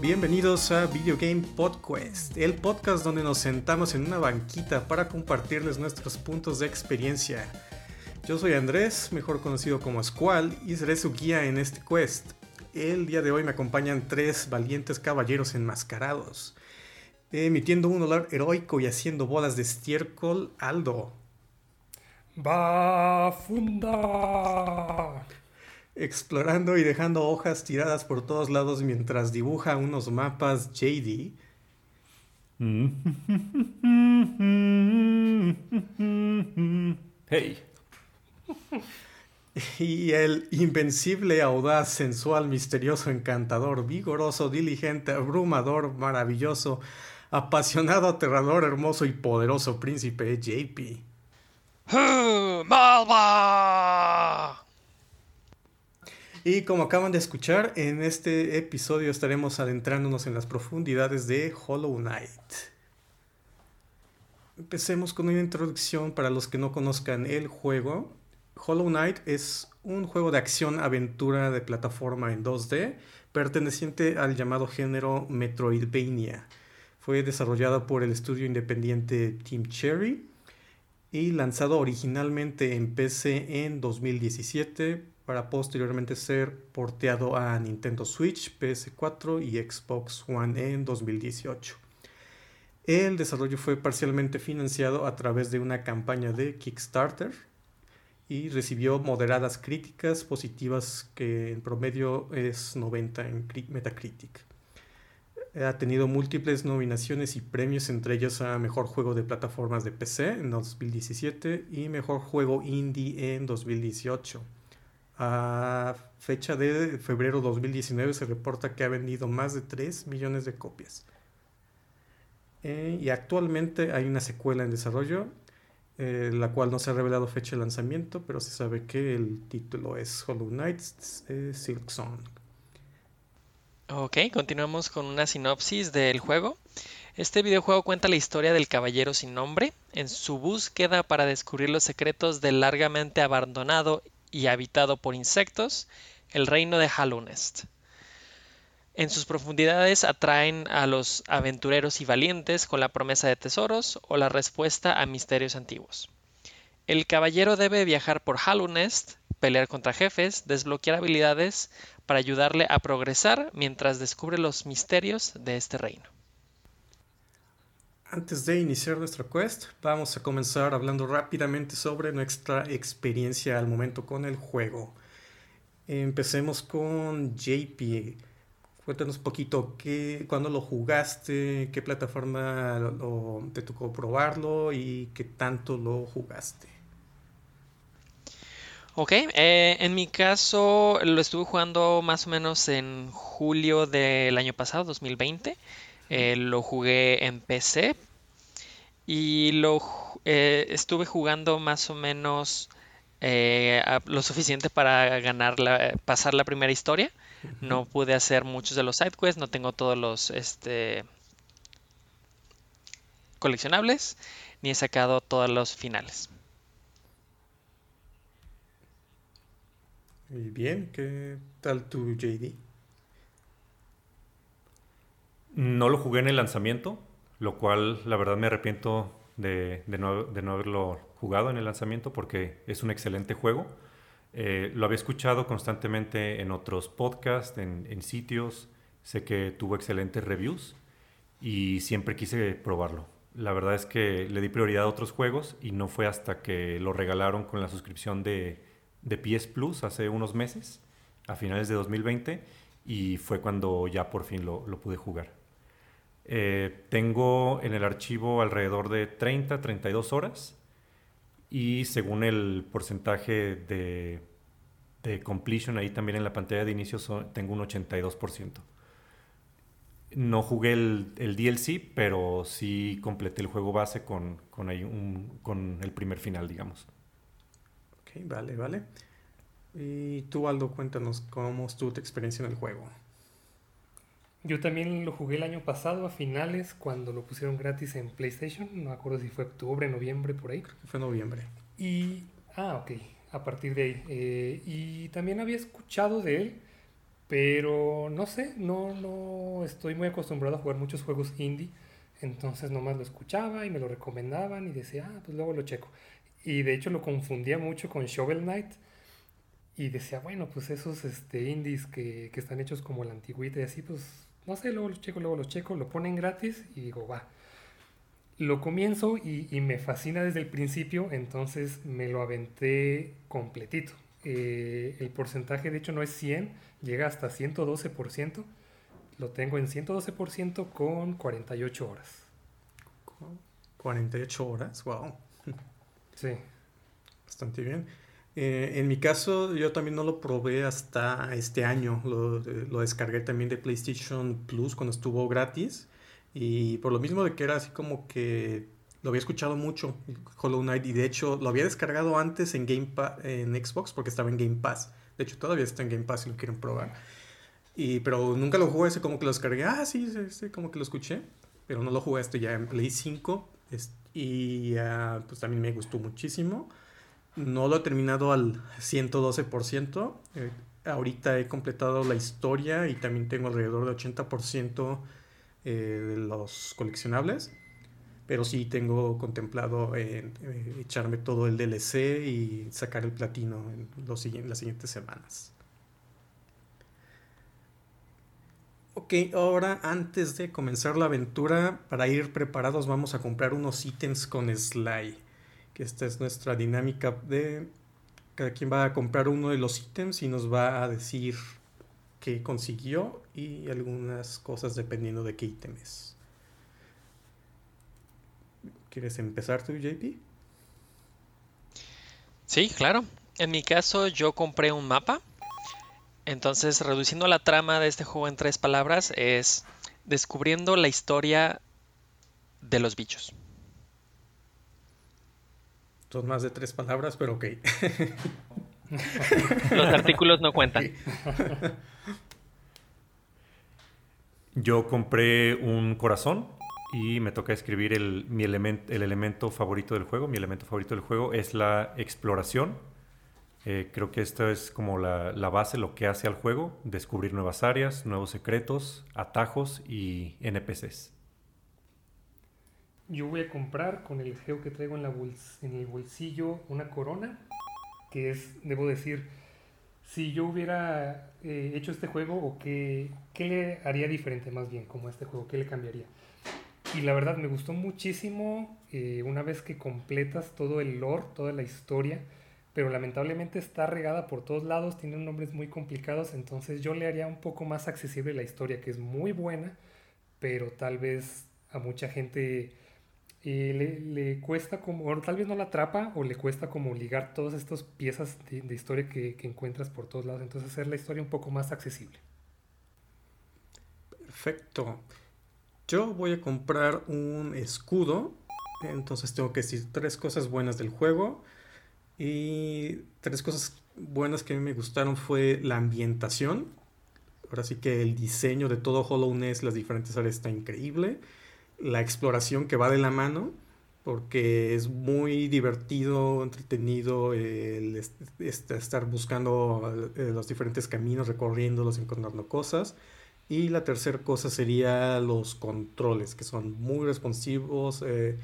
Bienvenidos a Video Game Podcast, el podcast donde nos sentamos en una banquita para compartirles nuestros puntos de experiencia. Yo soy Andrés, mejor conocido como Squall, y seré su guía en este quest. El día de hoy me acompañan tres valientes caballeros enmascarados. Emitiendo un olor heroico y haciendo bolas de estiércol, Aldo. ¡Bafunda! Explorando y dejando hojas tiradas por todos lados mientras dibuja unos mapas JD. Hey. Y el invencible, audaz, sensual, misterioso, encantador, vigoroso, diligente, abrumador, maravilloso, apasionado, aterrador, hermoso y poderoso príncipe JP. ¡Malva! Y como acaban de escuchar, en este episodio estaremos adentrándonos en las profundidades de Hollow Knight. Empecemos con una introducción para los que no conozcan el juego. Hollow Knight es un juego de acción-aventura de plataforma en 2D perteneciente al llamado género Metroidvania. Fue desarrollado por el estudio independiente Team Cherry y lanzado originalmente en PC en 2017 para posteriormente ser porteado a Nintendo Switch, PS4 y Xbox One en 2018. El desarrollo fue parcialmente financiado a través de una campaña de Kickstarter y recibió moderadas críticas positivas que en promedio es 90 en Metacritic. Ha tenido múltiples nominaciones y premios, entre ellos a Mejor Juego de Plataformas de PC en 2017 y Mejor Juego Indie en 2018. A fecha de febrero 2019 se reporta que ha vendido más de 3 millones de copias. Eh, y actualmente hay una secuela en desarrollo, eh, la cual no se ha revelado fecha de lanzamiento, pero se sabe que el título es Hollow Knight eh, Silk Song. Ok, continuamos con una sinopsis del juego. Este videojuego cuenta la historia del caballero sin nombre en su búsqueda para descubrir los secretos del largamente abandonado y habitado por insectos, el reino de Hallownest. En sus profundidades atraen a los aventureros y valientes con la promesa de tesoros o la respuesta a misterios antiguos. El caballero debe viajar por Hallownest, pelear contra jefes, desbloquear habilidades para ayudarle a progresar mientras descubre los misterios de este reino. Antes de iniciar nuestra quest, vamos a comenzar hablando rápidamente sobre nuestra experiencia al momento con el juego. Empecemos con JP. Cuéntanos un poquito qué, cuándo lo jugaste, qué plataforma lo, te tocó probarlo y qué tanto lo jugaste. Ok, eh, en mi caso lo estuve jugando más o menos en julio del año pasado, 2020. Eh, lo jugué en PC y lo eh, estuve jugando más o menos lo suficiente para ganar la, pasar la primera historia. No pude hacer muchos de los side quests, no tengo todos los este, coleccionables, ni he sacado todos los finales. Muy bien, ¿qué tal tu JD? No lo jugué en el lanzamiento, lo cual la verdad me arrepiento de, no, haberlo jugado en el lanzamiento porque es un excelente juego. Eh, lo había escuchado constantemente en otros podcasts, en, sitios, sé que tuvo excelentes reviews y siempre quise probarlo. La verdad es que le di prioridad a otros juegos y no fue hasta que lo regalaron con la suscripción de de Plus hace unos meses, a finales de 2020, y fue cuando ya por fin lo, pude jugar. Eh, tengo en el archivo alrededor de 30, 32 horas y según el porcentaje de, completion ahí también en la pantalla de inicio tengo un 82%. No jugué el, DLC, pero sí completé el juego base con, con, el primer final, digamos vale, vale. Y tú, Aldo, cuéntanos cómo estuvo tu experiencia en el juego. Yo también lo jugué el año pasado a finales cuando lo pusieron gratis en PlayStation. No me acuerdo si fue octubre, noviembre, por ahí. fue noviembre. Y. Ah, ok. A partir de ahí. Eh, y también había escuchado de él, Pero no sé, no, no estoy muy acostumbrado a jugar muchos juegos indie. Entonces nomás lo escuchaba y me lo recomendaban y decía, ah, pues luego lo checo. Y de hecho lo confundía mucho con Shovel Knight. Y decía, bueno, pues esos este, indies que, que están hechos como la antigüita y así, pues no sé, luego los checo, luego los checo, lo ponen gratis y digo, va. Lo comienzo y, y me fascina desde el principio, entonces me lo aventé completito. Eh, el porcentaje de hecho no es 100, llega hasta 112%. Lo tengo en 112% con 48 horas. 48 horas, wow. Sí. Bastante bien. Eh, en mi caso, yo también no lo probé hasta este año. Lo, lo, descargué también de PlayStation Plus cuando estuvo gratis. Y por lo mismo de que era así como que lo había escuchado mucho, Hollow Knight. Y de hecho, lo había descargado antes en, Game en Xbox porque estaba en Game Pass. De hecho, todavía está en Game Pass si lo quieren probar. Y, pero nunca lo jugué, ese como que lo descargué. Ah, sí, sí, como que lo escuché. Pero no lo jugué este ya en Play 5. y uh, pues también me gustó muchísimo. No lo he terminado al 112%. Eh, ahorita he completado la historia y también tengo alrededor de 80% eh, de los coleccionables. Pero sí tengo contemplado eh, echarme todo el DLC y sacar el platino en los, las siguientes semanas. Ok, ahora antes de comenzar la aventura, para ir preparados vamos a comprar unos ítems con Sly. Esta es nuestra dinámica de cada quien va a comprar uno de los ítems y nos va a decir qué consiguió y algunas cosas dependiendo de qué ítem es. ¿Quieres empezar tú, JP? Sí, claro. En mi caso yo compré un mapa entonces, reduciendo la trama de este juego en tres palabras, es descubriendo la historia de los bichos. Son más de tres palabras, pero ok. los artículos no cuentan. Yo compré un corazón y me toca escribir el, mi el elemento favorito del juego. Mi elemento favorito del juego es la exploración eh, creo que esto es como la, base, lo que hace al juego, descubrir nuevas áreas, nuevos secretos, atajos y NPCs. Yo voy a comprar con el geo que traigo en, la en el bolsillo una corona, que es, debo decir, si yo hubiera eh, hecho este juego o qué, qué le haría diferente más bien como este juego, qué le cambiaría. Y la verdad me gustó muchísimo eh, una vez que completas todo el lore, toda la historia, pero lamentablemente está regada por todos lados, tiene nombres muy complicados, entonces yo le haría un poco más accesible la historia, que es muy buena, pero tal vez a mucha gente le, cuesta como, o tal vez no la atrapa, o le cuesta como ligar todas estas piezas de, historia que, que, encuentras por todos lados, entonces hacer la historia un poco más accesible. Perfecto. Yo voy a comprar un escudo, entonces tengo que decir tres cosas buenas del juego y tres cosas buenas que a mí me gustaron fue la ambientación. Ahora sí que el diseño de todo Hollow Knight, las diferentes áreas está increíble. La exploración que va de la mano, porque es muy divertido, entretenido el estar buscando eh, los diferentes caminos, recorriéndolos, encontrando cosas. Y la tercera cosa sería los controles, que son muy responsivos. Eh,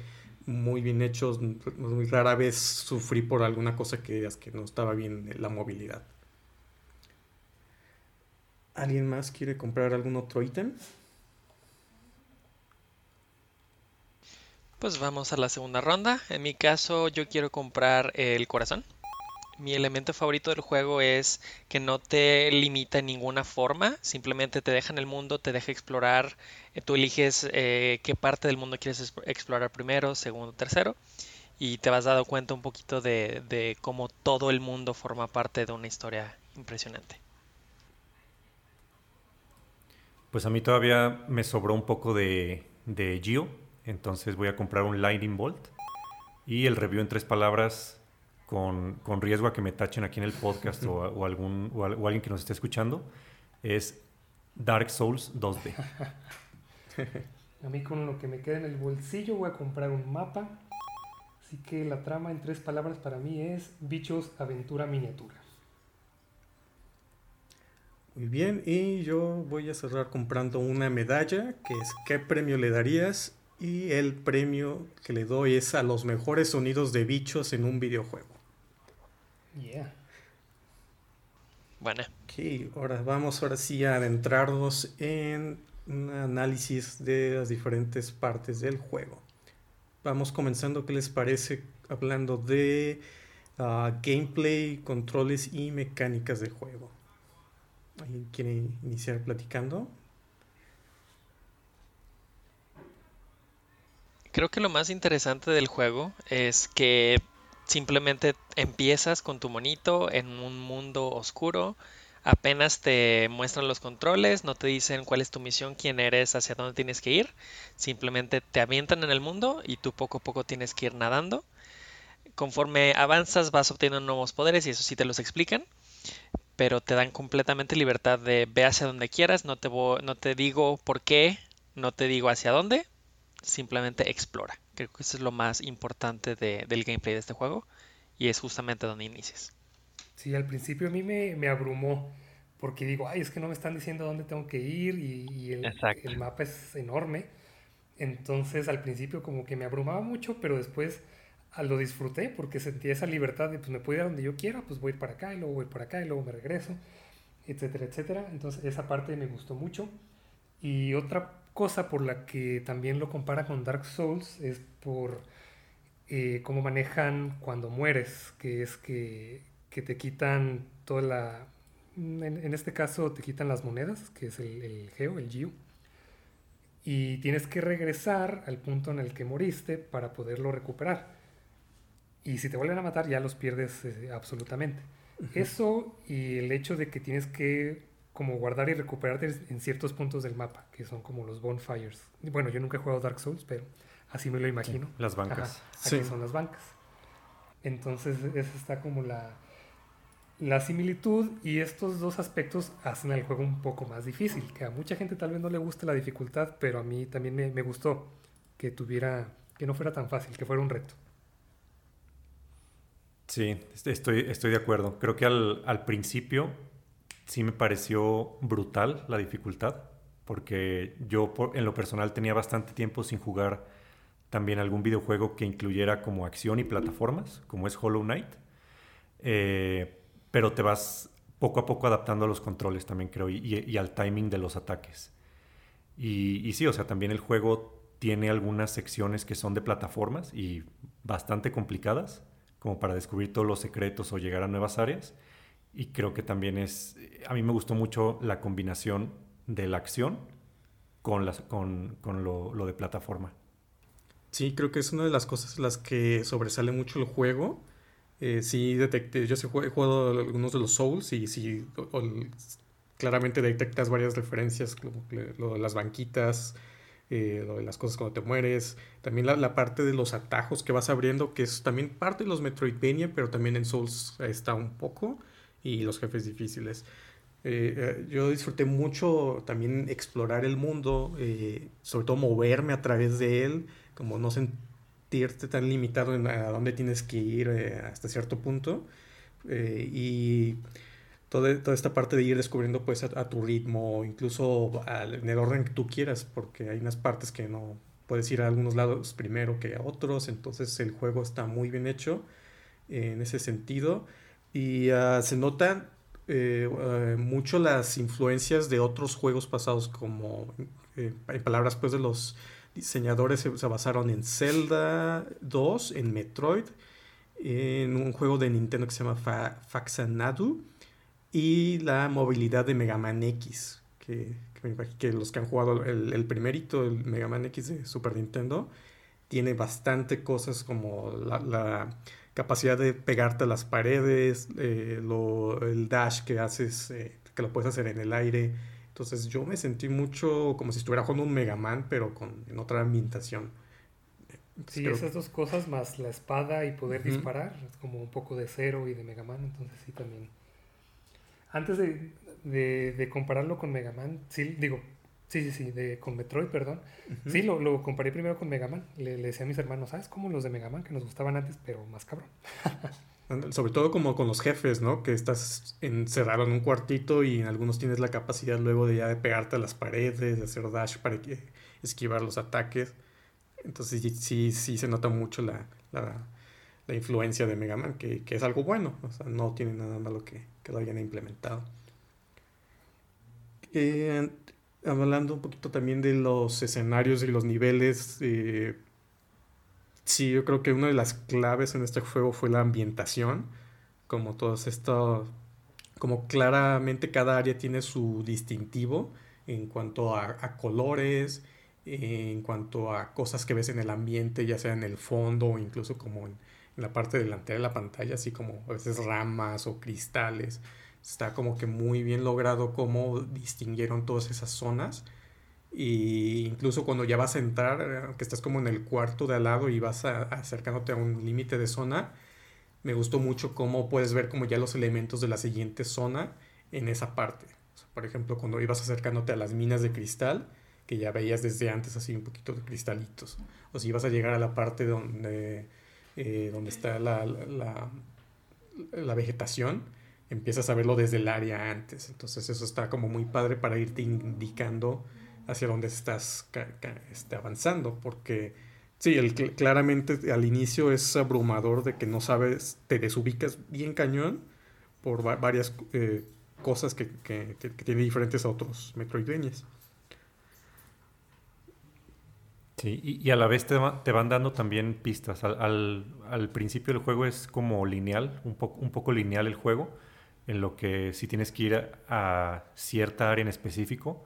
muy bien hechos. Muy rara vez sufrí por alguna cosa que que no estaba bien la movilidad. ¿Alguien más quiere comprar algún otro ítem? Pues vamos a la segunda ronda. En mi caso yo quiero comprar el corazón mi elemento favorito del juego es que no te limita en ninguna forma, simplemente te deja en el mundo, te deja explorar, eh, tú eliges eh, qué parte del mundo quieres explorar primero, segundo, tercero, y te vas dando cuenta un poquito de, cómo todo el mundo forma parte de una historia impresionante. Pues a mí todavía me sobró un poco de, de Geo, entonces voy a comprar un Lightning Bolt. Y el review en tres palabras con, riesgo a que me tachen aquí en el podcast o, algún, o, alguien que nos esté escuchando, es Dark Souls 2D. A mí con lo que me queda en el bolsillo voy a comprar un mapa. Así que la trama en tres palabras para mí es bichos, aventura, miniatura. Muy bien, y yo voy a cerrar comprando una medalla, que es ¿qué premio le darías? Y el premio que le doy es a los mejores sonidos de bichos en un videojuego. Yeah. Bueno. Ok, ahora vamos ahora sí a adentrarnos en un análisis de las diferentes partes del juego. Vamos comenzando, ¿qué les parece? Hablando de ah, gameplay, controles y mecánicas del juego. ¿Alguien quiere iniciar platicando? Creo que lo más interesante del juego es que simplemente empiezas con tu monito en un mundo oscuro, apenas te muestran los controles, no te dicen cuál es tu misión, quién eres, hacia dónde tienes que ir, simplemente te avientan en el mundo y tú poco a poco tienes que ir nadando. Conforme avanzas vas obteniendo nuevos poderes y eso sí te los explican, pero te dan completamente libertad de ve hacia donde quieras, no te, no te digo por qué, no te digo hacia dónde, simplemente explora. Creo que eso es lo más importante del gameplay de este juego y es justamente donde inicias. Sí, al principio a mí me, abrumó porque digo, ay, es que no me están diciendo dónde tengo que ir y, el, el, mapa es enorme. Entonces al principio como que me abrumaba mucho, pero después lo disfruté porque sentía esa libertad de pues me puedo ir a donde yo quiera, pues voy para acá y luego voy para acá y luego me regreso, etcétera, etcétera. Entonces esa parte me gustó mucho. Y otra cosa por la que también lo compara con Dark Souls es por eh, cómo manejan cuando mueres, que es que, te quitan toda la... En, este caso te quitan las monedas, que es el, el geo, el Geo y tienes que regresar al punto en el que moriste para poderlo recuperar. Y si te vuelven a matar ya los pierdes eh, absolutamente. Eso y el hecho de que tienes que como guardar y recuperarte en ciertos puntos del mapa, que son como los bonfires. Bueno, yo nunca he jugado Dark Souls, pero así me lo imagino. las bancas. aquí son las bancas. Entonces, esa está como la, la similitud y estos dos aspectos hacen el juego un poco más difícil, que a mucha gente tal vez no le guste la dificultad, pero a mí también me, me gustó que tuviera, que no fuera tan fácil, que fuera un reto. Sí, estoy, estoy de acuerdo. Creo que al, principio sí me pareció brutal la dificultad, porque yo en lo personal tenía bastante tiempo sin jugar también algún videojuego que incluyera como acción y plataformas, como es Hollow Knight. Eh, pero te vas poco a poco adaptando a los controles también, creo, y, al timing de los ataques. Y, y, sí, o sea, también el juego tiene algunas secciones que son de plataformas y bastante complicadas como para descubrir todos los secretos o llegar a nuevas áreas. Y creo que también es, a mí me gustó mucho la combinación de la acción con, las, con, con lo, lo, de plataforma. Sí, creo que es una de las cosas las que sobresale mucho el juego. Eh, sí, detecté, yo sí he jugado algunos de los Souls y sí, claramente detectas varias referencias, como lo de las banquitas, eh, las cosas cuando te mueres, también la, parte de los atajos que vas abriendo, que es también parte de los Metroidvania, pero también en Souls está un poco, y los jefes difíciles. Eh, eh, yo disfruté mucho también explorar el mundo, sobre todo moverme a través de él, como no sentirte tan limitado en a dónde tienes que ir hasta cierto punto. y toda, esta parte de ir descubriendo pues a, tu ritmo, incluso en el orden que tú quieras, porque hay unas partes que no puedes ir a algunos lados primero que a otros, entonces el juego está muy bien hecho en ese sentido y ah, se notan eh, eh, mucho las influencias de otros juegos pasados como eh, en palabras pues de los diseñadores se, basaron en Zelda 2, en Metroid, en un juego de Nintendo que se llama Fa Faxanadu y la movilidad de Mega Man X, que, que, los que han jugado el, primerito, el Mega Man X de Super Nintendo, tiene bastante cosas como la, capacidad de pegarte a las paredes, eh, el dash que haces, eh, que lo puedes hacer en el aire. Entonces yo me sentí mucho como si estuviera jugando un Mega Man, pero con, en otra ambientación. Sí, esas dos cosas más la espada y poder disparar, como un poco de cero y de Mega Man, entonces sí también antes de, compararlo con Mega Man, sí, digo, sí, sí, sí, de, con Metroid, perdón. Sí, lo, lo, comparé primero con Mega Man. Le, decía a mis hermanos, ¿sabes cómo los de Mega Man que nos gustaban antes, pero más cabrón? Sobre todo como con los jefes, ¿no? Que estás encerrado en un cuartito y en algunos tienes la capacidad luego de ya de pegarte a las paredes, de hacer dash para esquivar los ataques. Entonces sí, sí, se nota mucho la, influencia de Mega Man, que, es algo bueno. O sea, no tiene nada malo que, que lo hayan implementado. Eh, hablando un poquito también de los escenarios y los niveles, eh, sí, yo creo que una de las claves en este juego fue la ambientación, como todos estos, como claramente cada área tiene su distintivo en cuanto a, colores, en cuanto a cosas que ves en el ambiente, ya sea en el fondo o incluso como en, en la parte delantera de la pantalla, así como a veces ramas o cristales está como que muy bien logrado cómo distinguieron todas esas zonas. Y incluso cuando ya vas a entrar, que estás como en el cuarto de al lado y vas acercándote a un límite de zona, me gustó mucho cómo puedes ver como ya los elementos de la siguiente zona en esa parte. por ejemplo, cuando ibas acercándote a las minas de cristal, que ya veías desde antes así un poquito de cristalitos. O si ibas a llegar a la parte donde, eh, donde está la, la, la vegetación, empiezas a verlo desde el área antes. Entonces eso está como muy padre para irte indicando hacia dónde estás este, avanzando, porque sí, el, claramente al inicio es abrumador de que no sabes, te desubicas bien cañón por varias eh, cosas que, que, tiene diferentes a otros Metroidvanias. Sí, y, a la vez te, te, van dando también pistas. Al, al, principio del juego es como lineal, un, un poco lineal el juego en lo que si tienes que ir a, cierta área en específico,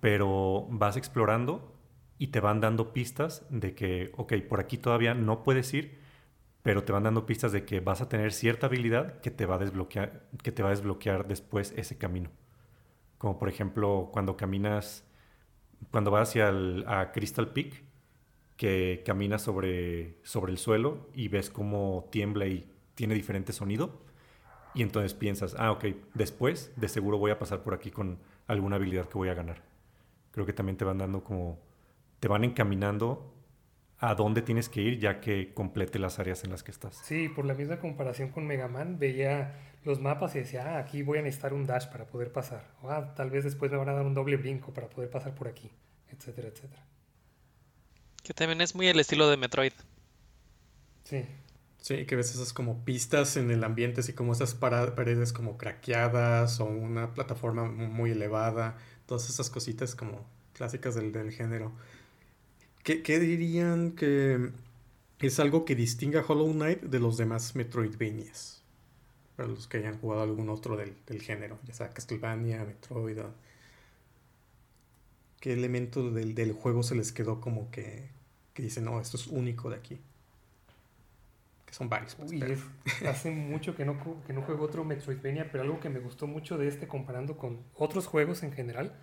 pero vas explorando y te van dando pistas de que, ok, por aquí todavía no puedes ir, pero te van dando pistas de que vas a tener cierta habilidad que te va a desbloquear, que te va a desbloquear después ese camino. Como por ejemplo cuando caminas, cuando vas hacia Crystal Peak, que caminas sobre, sobre el suelo y ves cómo tiembla y tiene diferente sonido y entonces piensas, ah, ok, después de seguro voy a pasar por aquí con alguna habilidad que voy a ganar. Creo que también te van dando como, te van encaminando a dónde tienes que ir ya que complete las áreas en las que estás. Sí, por la misma comparación con Mega Man, veía los mapas y decía, ah, aquí voy a necesitar un dash para poder pasar. O ah, tal vez después me van a dar un doble brinco para poder pasar por aquí, etcétera, etcétera. Que también es muy el estilo de Metroid. Sí. Sí, que ves esas como pistas en el ambiente, así como esas paredes como craqueadas o una plataforma muy elevada, todas esas cositas como clásicas del, del género. ¿Qué, ¿Qué, dirían que es algo que distinga Hollow Knight de los demás Metroidvanias? Para los que hayan jugado algún otro del, del género, ya sea Castlevania, Metroid. ¿Qué elemento del, del juego se les quedó como que, que dicen, no, esto es único de aquí? Son varios. Pues, hace mucho que no, que no juego otro Metroidvania, pero algo que me gustó mucho de este comparando con otros juegos en general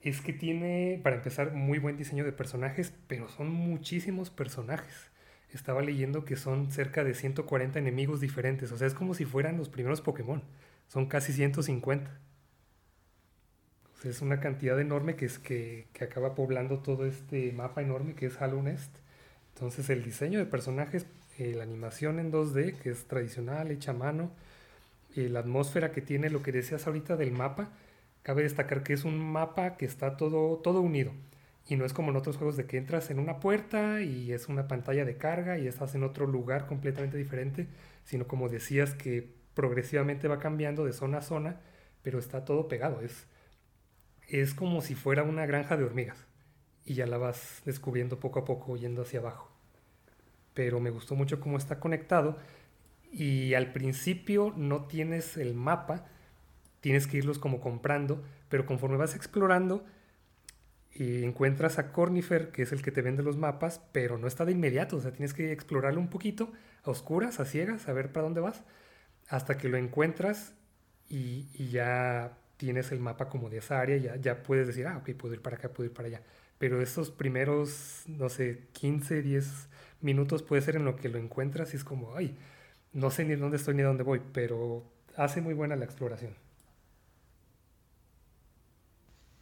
es que tiene, para empezar, muy buen diseño de personajes, pero son muchísimos personajes. Estaba leyendo que son cerca de 140 enemigos diferentes, o sea, es como si fueran los primeros Pokémon. Son casi 150. es una cantidad enorme que, es, que, que acaba poblando todo este mapa enorme que es Hollow Nest. Entonces el diseño de personajes eh, la animación en 2D, que es tradicional, hecha a mano, y la atmósfera que tiene, lo que decías ahorita del mapa, cabe destacar que es un mapa que está todo, todo unido. Y no es como en otros juegos de que entras en una puerta y es una pantalla de carga y estás en otro lugar completamente diferente, sino como decías que progresivamente va cambiando de zona a zona, pero está todo pegado. Es, es como si fuera una granja de hormigas y ya la vas descubriendo poco a poco yendo hacia abajo pero me gustó mucho cómo está conectado. Y al principio no tienes el mapa, tienes que irlos como comprando, pero conforme vas explorando, y encuentras a Cornifer, que es el que te vende los mapas, pero no está de inmediato, o sea, tienes que explorarlo un poquito, a oscuras, a ciegas, a ver para dónde vas, hasta que lo encuentras y, ya tienes el mapa como de esa área, ya, ya puedes decir, ah, ok, puedo ir para acá, puedo ir para allá. Pero esos primeros, no sé, 15, 10 minutos puede ser en lo que lo encuentras y es como, ay, no sé ni dónde estoy ni dónde voy, pero hace muy buena la exploración.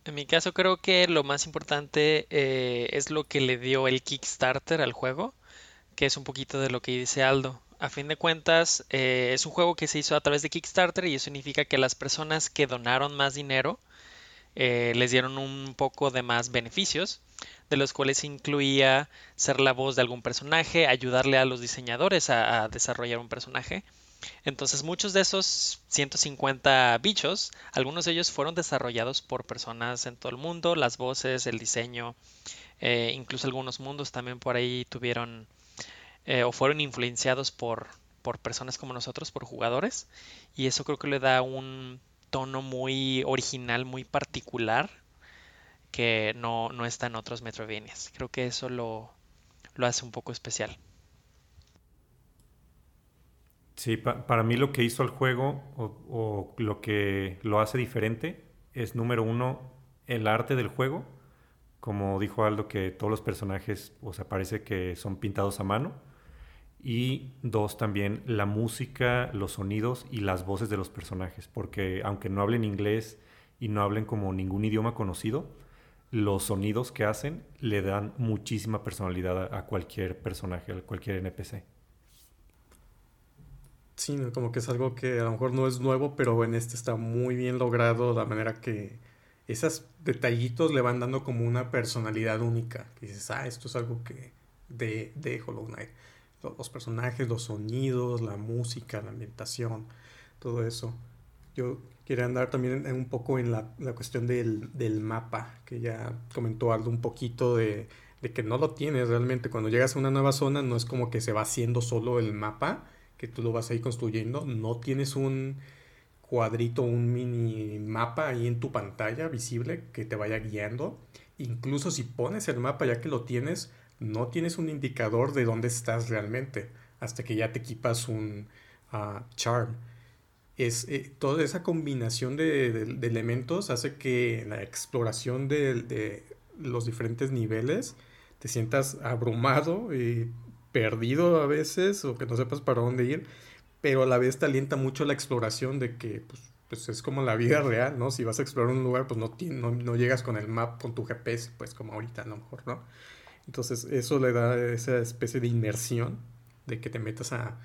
En mi caso creo que lo más importante eh, es lo que le dio el Kickstarter al juego, que es un poquito de lo que dice Aldo. A fin de cuentas, eh, es un juego que se hizo a través de Kickstarter y eso significa que las personas que donaron más dinero eh, les dieron un poco de más beneficios, de los cuales incluía ser la voz de algún personaje, ayudarle a los diseñadores a, desarrollar un personaje. Entonces muchos de esos 150 bichos, algunos de ellos fueron desarrollados por personas en todo el mundo, las voces, el diseño, eh, incluso algunos mundos también por ahí tuvieron eh, o fueron influenciados por, por personas como nosotros, por jugadores, y eso creo que le da un tono muy original, muy particular, que no, no está en otros Metroidvanias. Creo que eso lo, lo hace un poco especial. Sí, para mí lo que hizo el juego o, lo que lo hace diferente es número uno el arte del juego. Como dijo Aldo, que todos los personajes, o sea, parece que son pintados a mano. Y dos, también la música, los sonidos y las voces de los personajes, porque aunque no hablen inglés y no hablen como ningún idioma conocido, los sonidos que hacen le dan muchísima personalidad a, cualquier personaje, a cualquier NPC. Sí, como que es algo que a lo mejor no es nuevo, pero en este está muy bien logrado, de manera que esos detallitos le van dando como una personalidad única. Que dices, ah, esto es algo que de, de Hollow Knight los personajes, los sonidos, la música, la ambientación, todo eso. Yo quería andar también un poco en la, cuestión del, mapa, que ya comentó algo un poquito de, que no lo tienes realmente. Cuando llegas a una nueva zona no es como que se va haciendo solo el mapa, que tú lo vas a ir construyendo, no tienes un cuadrito, un mini mapa ahí en tu pantalla visible que te vaya guiando. Incluso si pones el mapa ya que lo tienes, no tienes un indicador de dónde estás realmente hasta que ya te equipas un ah, charm. Es, eh, toda esa combinación de, elementos hace que la exploración de, los diferentes niveles te sientas abrumado y perdido a veces o que no sepas para dónde ir, pero a la vez te alienta mucho la exploración de que pues, pues es como la vida real, ¿no? Si vas a explorar un lugar, pues no, no, no llegas con el map, con tu GPS, pues como ahorita a lo mejor, ¿no? Entonces eso le da esa especie de inmersión de que te metas a,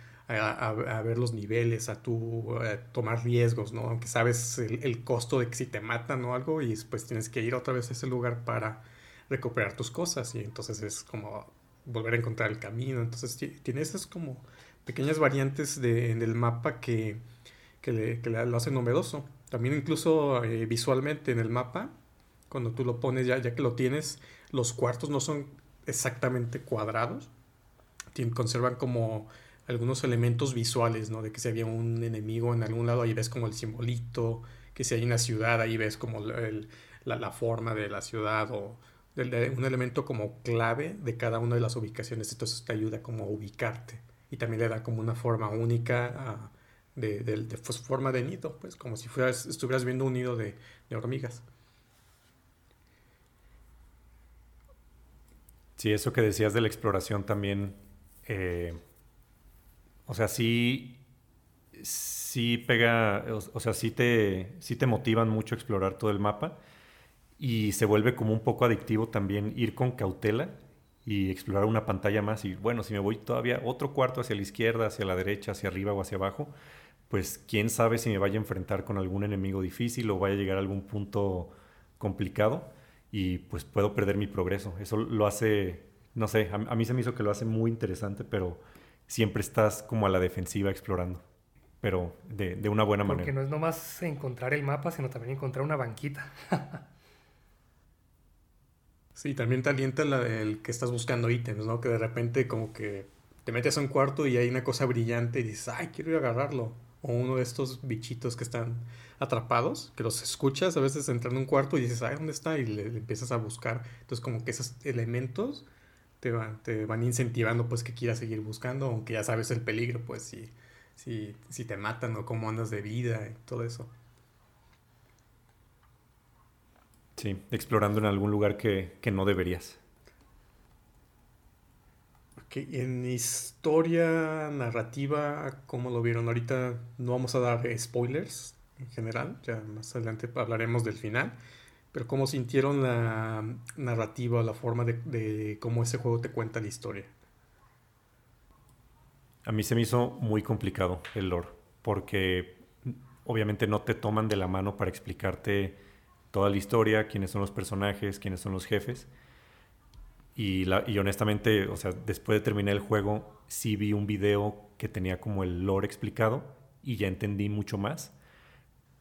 ver los niveles, a tu tomar riesgos, ¿no? Aunque sabes el, costo de que si te matan o algo y después tienes que ir otra vez a ese lugar para recuperar tus cosas y entonces es como volver a encontrar el camino. Entonces tiene esas como pequeñas variantes de, en el mapa que, le, lo hacen novedoso. También incluso eh, visualmente en el mapa, cuando tú lo pones ya, ya que lo tienes, los cuartos no son exactamente cuadrados. conservan como algunos elementos visuales, ¿no? De que si había un enemigo en algún lado, ahí ves como el simbolito, que si hay una ciudad, ahí ves como la, forma de la ciudad o un elemento como clave de cada una de las ubicaciones. Entonces te ayuda como a ubicarte y también le da como una forma única de, pues, forma de nido, pues como si fueras, estuvieras viendo un nido de hormigas. Sí, eso que decías de la exploración también, eh, o sea, sí, sí pega, o, sea, sí te, sí te motivan mucho explorar todo el mapa y se vuelve como un poco adictivo también ir con cautela y explorar una pantalla más y bueno, si me voy todavía otro cuarto hacia la izquierda, hacia la derecha, hacia arriba o hacia abajo, pues quién sabe si me vaya a enfrentar con algún enemigo difícil o vaya a llegar a algún punto complicado y pues puedo perder mi progreso. Eso lo hace, no sé, a, mí se me hizo que lo hace muy interesante, pero siempre estás como a la defensiva explorando, pero de, una buena manera. Porque no es nomás encontrar el mapa, sino también encontrar una banquita. sí, también te alienta el que estás buscando ítems, ¿no? Que de repente como que te metes a un cuarto y hay una cosa brillante y dices, ay, quiero ir a agarrarlo. O uno de estos bichitos que están atrapados, que los escuchas a veces entrando en un cuarto y dices, ay, ¿dónde está? Y le, empiezas a buscar. Entonces como que esos elementos te van, te van incentivando pues que quieras seguir buscando, aunque ya sabes el peligro, pues si, si, si te matan o cómo andas de vida y todo eso. Sí, explorando en algún lugar que, que no deberías. En historia narrativa, ¿cómo lo vieron? Ahorita no vamos a dar spoilers en general, ya más adelante hablaremos del final, pero cómo sintieron la narrativa, la forma de, cómo ese juego te cuenta la historia. a mí se me hizo muy complicado el lore, porque obviamente no te toman de la mano para explicarte toda la historia, quiénes son los personajes, quiénes son los jefes. Y, honestamente, o sea, después de terminar el juego, sí vi un video que tenía como el lore explicado y ya entendí mucho más.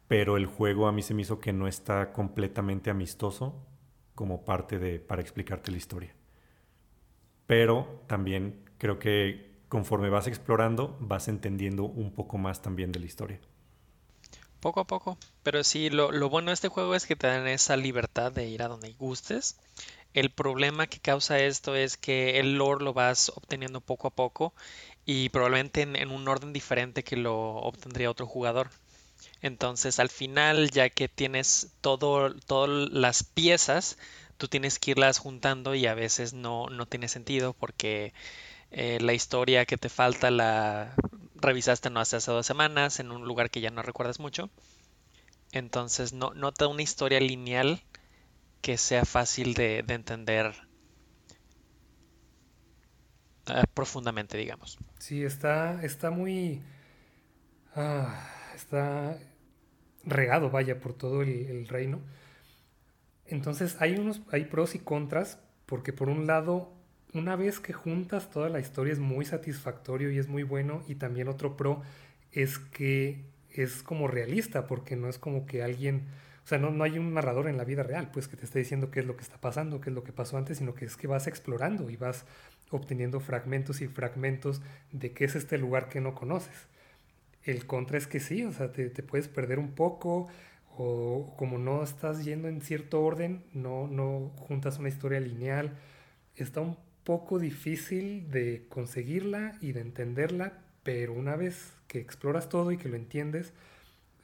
Pero el juego a mí se me hizo que no está completamente amistoso como parte de para explicarte la historia. Pero también creo que conforme vas explorando, vas entendiendo un poco más también de la historia. Poco a poco. Pero sí, lo, lo, bueno de este juego es que te dan esa libertad de ir a donde gustes. El problema que causa esto es que el lore lo vas obteniendo poco a poco y probablemente en, un orden diferente que lo obtendría otro jugador. Entonces al final, ya que tienes todo, todas las piezas, tú tienes que irlas juntando y a veces no, no tiene sentido porque eh, la historia que te falta la revisaste no hace, hace dos semanas en un lugar que ya no recuerdas mucho. Entonces no, no te da una historia lineal que sea fácil de, entender eh, profundamente, digamos. Sí, está, está muy... Ah, está regado, vaya, por todo el, reino. Entonces hay unos, hay pros y contras, porque por un lado, una vez que juntas toda la historia es muy satisfactorio y es muy bueno, y también otro pro es que es como realista, porque no es como que alguien, o sea, no, no hay un narrador en la vida real, pues que te esté diciendo qué es lo que está pasando, qué es lo que pasó antes, sino que es que vas explorando y vas obteniendo fragmentos y fragmentos de qué es este lugar que no conoces. El contra es que sí, o sea, te, puedes perder un poco o como no estás yendo en cierto orden, no, no juntas una historia lineal. Está un poco difícil de conseguirla y de entenderla, pero una vez que exploras todo y que lo entiendes,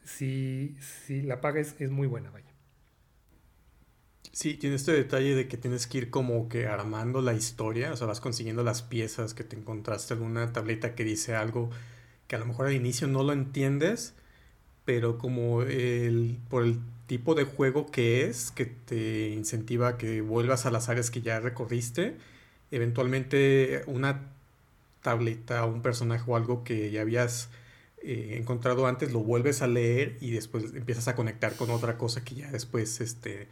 si, la paga es, es muy buena, vaya. Sí, tiene este detalle de que tienes que ir como que armando la historia, o sea, vas consiguiendo las piezas que te encontraste en una tableta que dice algo que a lo mejor al inicio no lo entiendes, pero como el, por el tipo de juego que es, que te incentiva a que vuelvas a las áreas que ya recorriste, eventualmente una tableta un personaje o algo que ya habías eh, encontrado antes lo vuelves a leer y después empiezas a conectar con otra cosa que ya después este,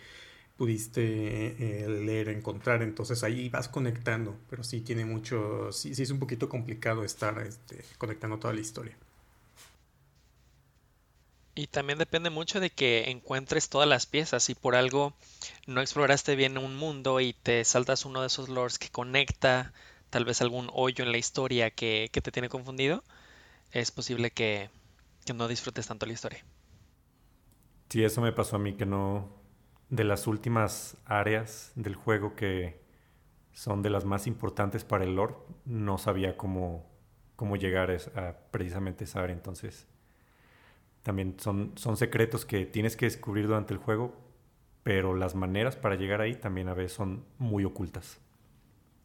pudiste eh, leer, encontrar, entonces ahí vas conectando, pero sí tiene mucho, sí, sí es un poquito complicado estar este, conectando toda la historia. Y también depende mucho de que encuentres todas las piezas. Si por algo no exploraste bien un mundo y te saltas uno de esos lores que conecta tal vez algún hoyo en la historia que, te tiene confundido, es posible que, que no disfrutes tanto la historia. Sí, eso me pasó a mí, que no, de las últimas áreas del juego que son de las más importantes para el lore, no sabía cómo, cómo llegar a precisamente esa área. Entonces, también son, son secretos que tienes que descubrir durante el juego, pero las maneras para llegar ahí también a veces son muy ocultas.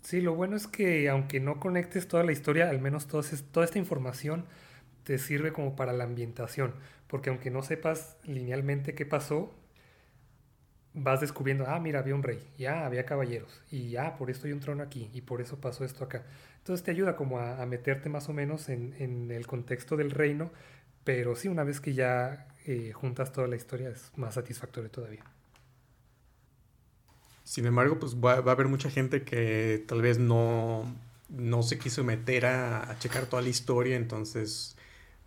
Sí, lo bueno es que aunque no conectes toda la historia, al menos toda esta información te sirve como para la ambientación, porque aunque no sepas linealmente qué pasó, vas descubriendo, ah, mira, había un rey, ya había caballeros, y ya, por esto hay un trono aquí, y por eso pasó esto acá. Entonces te ayuda como a, meterte más o menos en, el contexto del reino, pero sí, una vez que ya eh, juntas toda la historia es más satisfactorio todavía. Sin embargo, pues va, a haber mucha gente que tal vez no, no se quiso meter a, a checar toda la historia, entonces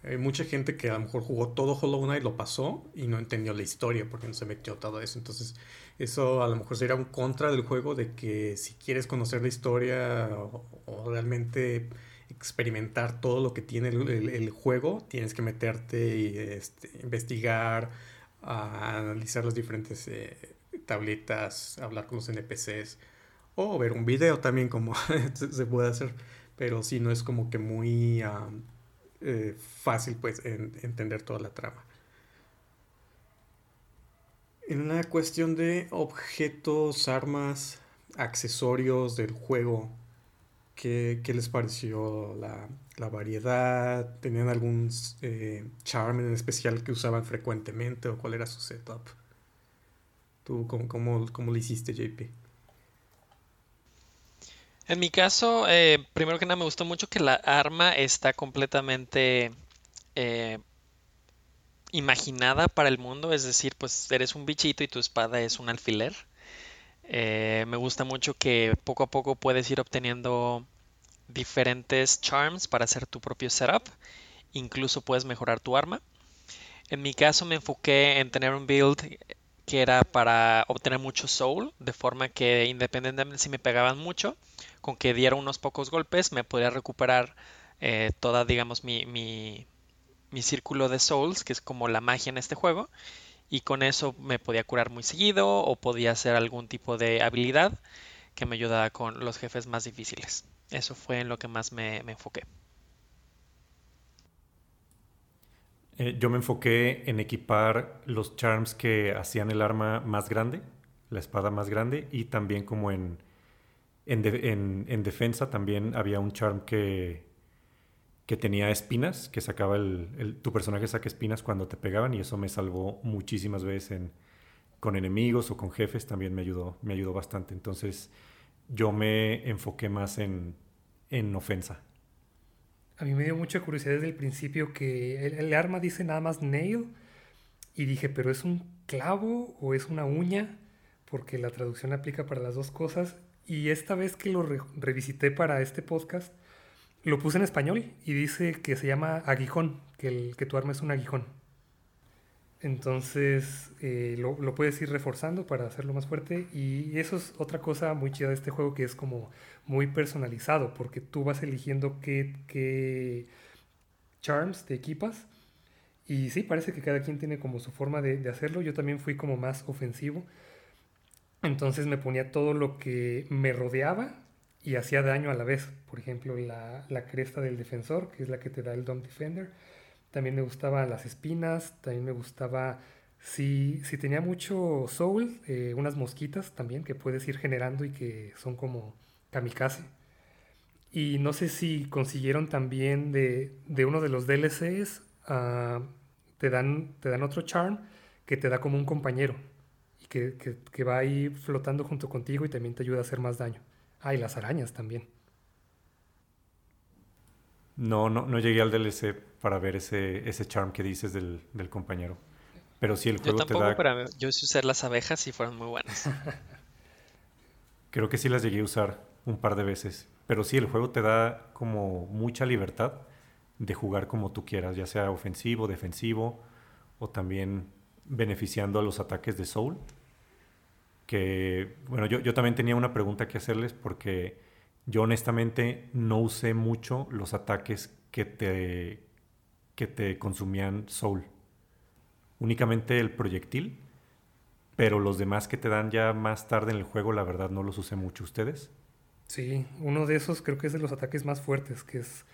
hay mucha gente que a lo mejor jugó todo Hollow Knight, lo pasó y no entendió la historia porque no se metió todo eso. Entonces, eso a lo mejor sería un contra del juego de que si quieres conocer la historia o, realmente experimentar todo lo que tiene el, juego, tienes que meterte y este, investigar, analizar las diferentes eh, tabletas, hablar con los NPCs o ver un video también como se, puede hacer. Pero si no es como que muy... Eh, fácil pues entender toda la trama. En la cuestión de objetos, armas, accesorios del juego, ¿qué, les pareció la, variedad? ¿Tenían algún eh, charm en especial que usaban frecuentemente o cuál era su setup? ¿Tú cómo, cómo, cómo lo hiciste, JP? En mi caso, eh, primero que nada me gustó mucho que la arma está completamente eh, imaginada para el mundo, es decir, pues eres un bichito y tu espada es un alfiler. Eh, me gusta mucho que poco a poco puedes ir obteniendo diferentes charms para hacer tu propio setup. Incluso puedes mejorar tu arma. En mi caso me enfoqué en tener un build que era para obtener mucho soul, de forma que independientemente si me pegaban mucho, con que diera unos pocos golpes me podría recuperar eh, toda, digamos, mi, mi, mi círculo de souls, que es como la magia en este juego, y con eso me podía curar muy seguido o podía hacer algún tipo de habilidad que me ayudara con los jefes más difíciles. Eso fue en lo que más me, enfoqué. Eh, yo me enfoqué en equipar los charms que hacían el arma más grande, la espada más grande, y también como en, en defensa también había un charm que que tenía espinas, que sacaba el, tu personaje saca espinas cuando te pegaban y eso me salvó muchísimas veces con enemigos o con jefes, también me ayudó, me ayudó bastante. Entonces yo me enfoqué más en, ofensa. A mí me dio mucha curiosidad desde el principio que el, arma dice nada más nail y dije, pero es un clavo o es una uña, porque la traducción aplica para las dos cosas. Y esta vez que lo revisité para este podcast, lo puse en español y dice que se llama aguijón, que, el, que tu arma es un aguijón. Entonces eh, lo, puedes ir reforzando para hacerlo más fuerte y eso es otra cosa muy chida de este juego que es como muy personalizado porque tú vas eligiendo qué, charms te equipas y sí, parece que cada quien tiene como su forma de, de hacerlo. Yo también fui como más ofensivo. Entonces me ponía todo lo que me rodeaba y hacía daño a la vez. Por ejemplo, la, cresta del defensor, que es la que te da el Dome Defender. También me gustaban las espinas, también me gustaba, si, si tenía mucho soul, eh, unas mosquitas también que puedes ir generando y que son como kamikaze. Y no sé si consiguieron también de, uno de los DLCs, ah, te, dan, te dan otro charm que te da como un compañero y que, que va ahí flotando junto contigo y también te ayuda a hacer más daño. Ah, y las arañas también. No, no, no llegué al DLC para ver ese, ese charm que dices del, compañero. Pero sí, el juego yo tampoco, te da. Pero yo sé usar las abejas y fueron muy buenas. Creo que sí las llegué a usar un par de veces. Pero sí, el juego te da como mucha libertad de jugar como tú quieras, ya sea ofensivo, defensivo o también beneficiando a los ataques de Soul que, bueno, yo, yo también tenía una pregunta que hacerles porque yo honestamente no usé mucho los ataques que te, que te consumían Soul. Únicamente el proyectil, pero los demás que te dan ya más tarde en el juego, la verdad no los usé mucho. ¿Ustedes? Sí, uno de esos creo que es de los ataques más fuertes, que es,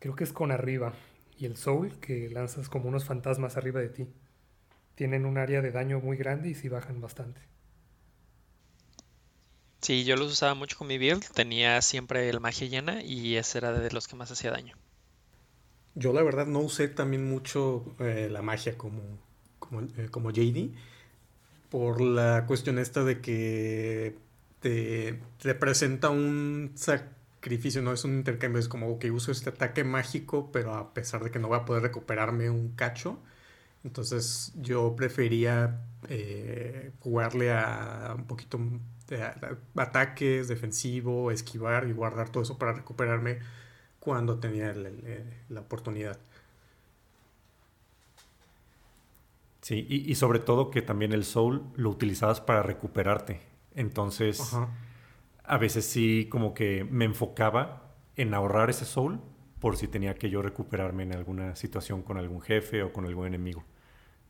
creo que es con arriba. Y el Soul, que lanzas como unos fantasmas arriba de ti. Tienen un área de daño muy grande y sí bajan bastante. Sí, yo los usaba mucho con mi build, tenía siempre el magia llena y ese era de los que más hacía daño. Yo la verdad no usé también mucho eh, la magia como, como, eh, como, JD por la cuestión esta de que te, te, presenta un sacrificio, no es un intercambio, es como que uso este ataque mágico, pero a pesar de que no voy a poder recuperarme un cacho, entonces yo prefería eh, jugarle a un poquito ataques, defensivo, esquivar y guardar todo eso para recuperarme cuando tenía la oportunidad. Sí, y, sobre todo que también el soul lo utilizabas para recuperarte. Entonces, a veces sí como que me enfocaba en ahorrar ese soul por si tenía que yo recuperarme en alguna situación con algún jefe o con algún enemigo.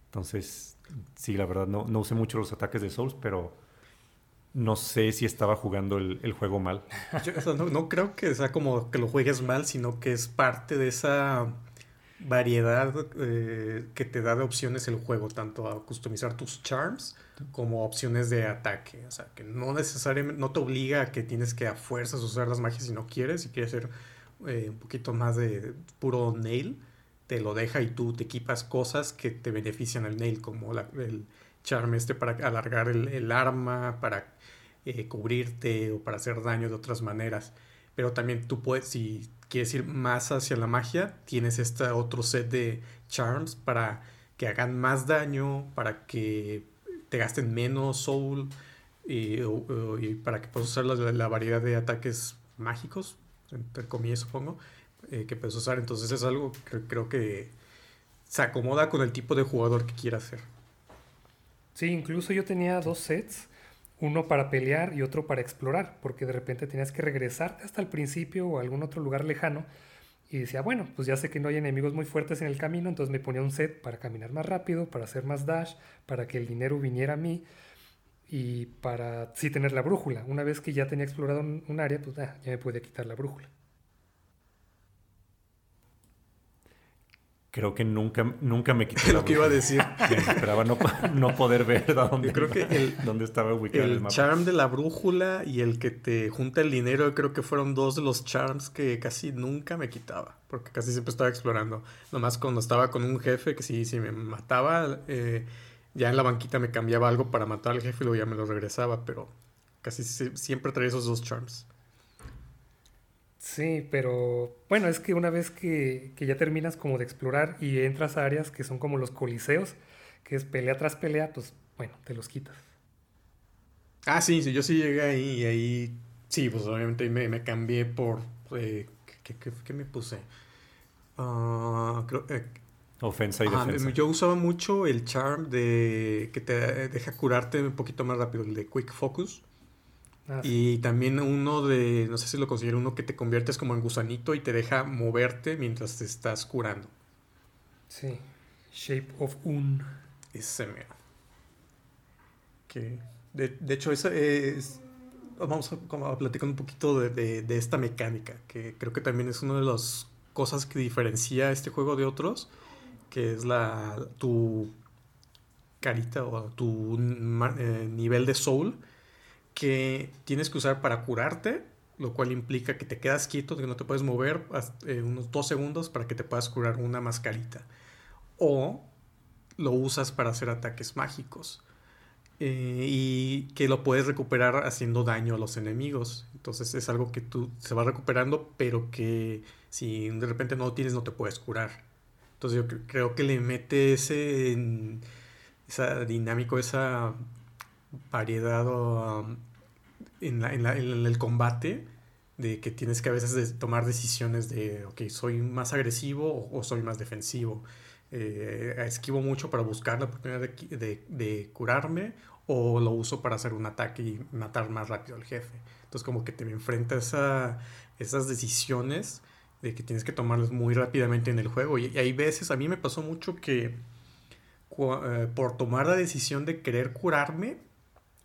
Entonces, sí, la verdad, no, no usé mucho los ataques de Souls, pero no sé si estaba jugando el, juego mal. no, creo que sea como que lo juegues mal, sino que es parte de esa variedad eh, que te da de opciones el juego, tanto a customizar tus charms como opciones de ataque. O sea, que no necesariamente, no te obliga a que tienes que a fuerzas usar las magias si no quieres, si quieres ser eh, un poquito más de puro nail, te lo deja y tú te equipas cosas que te benefician al nail, como el charm este para alargar el, arma, para eh, cubrirte o para hacer daño de otras maneras. Pero también tú puedes, si quieres ir más hacia la magia, tienes este otro set de charms para que hagan más daño, para que te gasten menos soul y, para que puedas usar la, variedad de ataques mágicos, entre comillas supongo, eh, que puedes usar. Entonces es algo que creo que se acomoda con el tipo de jugador que quiera ser. Sí, incluso yo tenía dos sets, uno para pelear y otro para explorar, porque de repente tenías que regresarte hasta el principio o algún otro lugar lejano. Y decía, bueno, pues ya sé que no hay enemigos muy fuertes en el camino, entonces me ponía un set para caminar más rápido, para hacer más dash, para que el dinero viniera a mí y para sí tener la brújula. Una vez que ya tenía explorado un, área, pues ah, ya me podía quitar la brújula. Creo que nunca, nunca me quité. lo que iba a decir. esperaba no, no, poder ver dónde, creo que el, dónde estaba ubicado el, el charm de la brújula y el que te junta el dinero, creo que fueron dos de los charms que casi nunca me quitaba. Porque casi siempre estaba explorando. Nomás cuando estaba con un jefe que sí, sí me mataba, eh, ya en la banquita me cambiaba algo para matar al jefe y luego ya me lo regresaba. Pero casi siempre traía esos dos charms. Sí, pero bueno, es que una vez que, ya terminas como de explorar y entras a áreas que son como los coliseos, que es pelea tras pelea, pues bueno, te los quitas. Ah, sí, sí yo sí llegué ahí y ahí, sí, pues obviamente me, me cambié por, eh, ¿qué, me puse? Uh, creo, eh, Ofensa y defensa. Yo usaba mucho el charm de que te deja curarte un poquito más rápido, el de Quick Focus. Ah, y también uno de, no sé si lo considero, uno que te conviertes como en gusanito y te deja moverte mientras te estás curando. Sí, Shape of Un. Ese mero. Que, de, de, hecho, esa es, vamos a, platicar un poquito de, de, esta mecánica, que creo que también es una de las cosas que diferencia este juego de otros, que es la tu carita o tu eh, nivel de soul que tienes que usar para curarte, lo cual implica que te quedas quieto, que no te puedes mover eh, unos dos segundos para que te puedas curar una mascarita. O lo usas para hacer ataques mágicos. Eh, y que lo puedes recuperar haciendo daño a los enemigos. Entonces es algo que tú se va recuperando, pero que si de repente no lo tienes, no te puedes curar. Entonces yo creo que le mete ese, dinámico, esa variedad um, en, el combate de que tienes que a veces tomar decisiones de, ok, soy más agresivo o, soy más defensivo. Eh, esquivo mucho para buscar la oportunidad de, curarme o lo uso para hacer un ataque y matar más rápido al jefe. Entonces como que te enfrentas a esas decisiones de que tienes que tomarlas muy rápidamente en el juego. Y, hay veces, a mí me pasó mucho que eh, por tomar la decisión de querer curarme,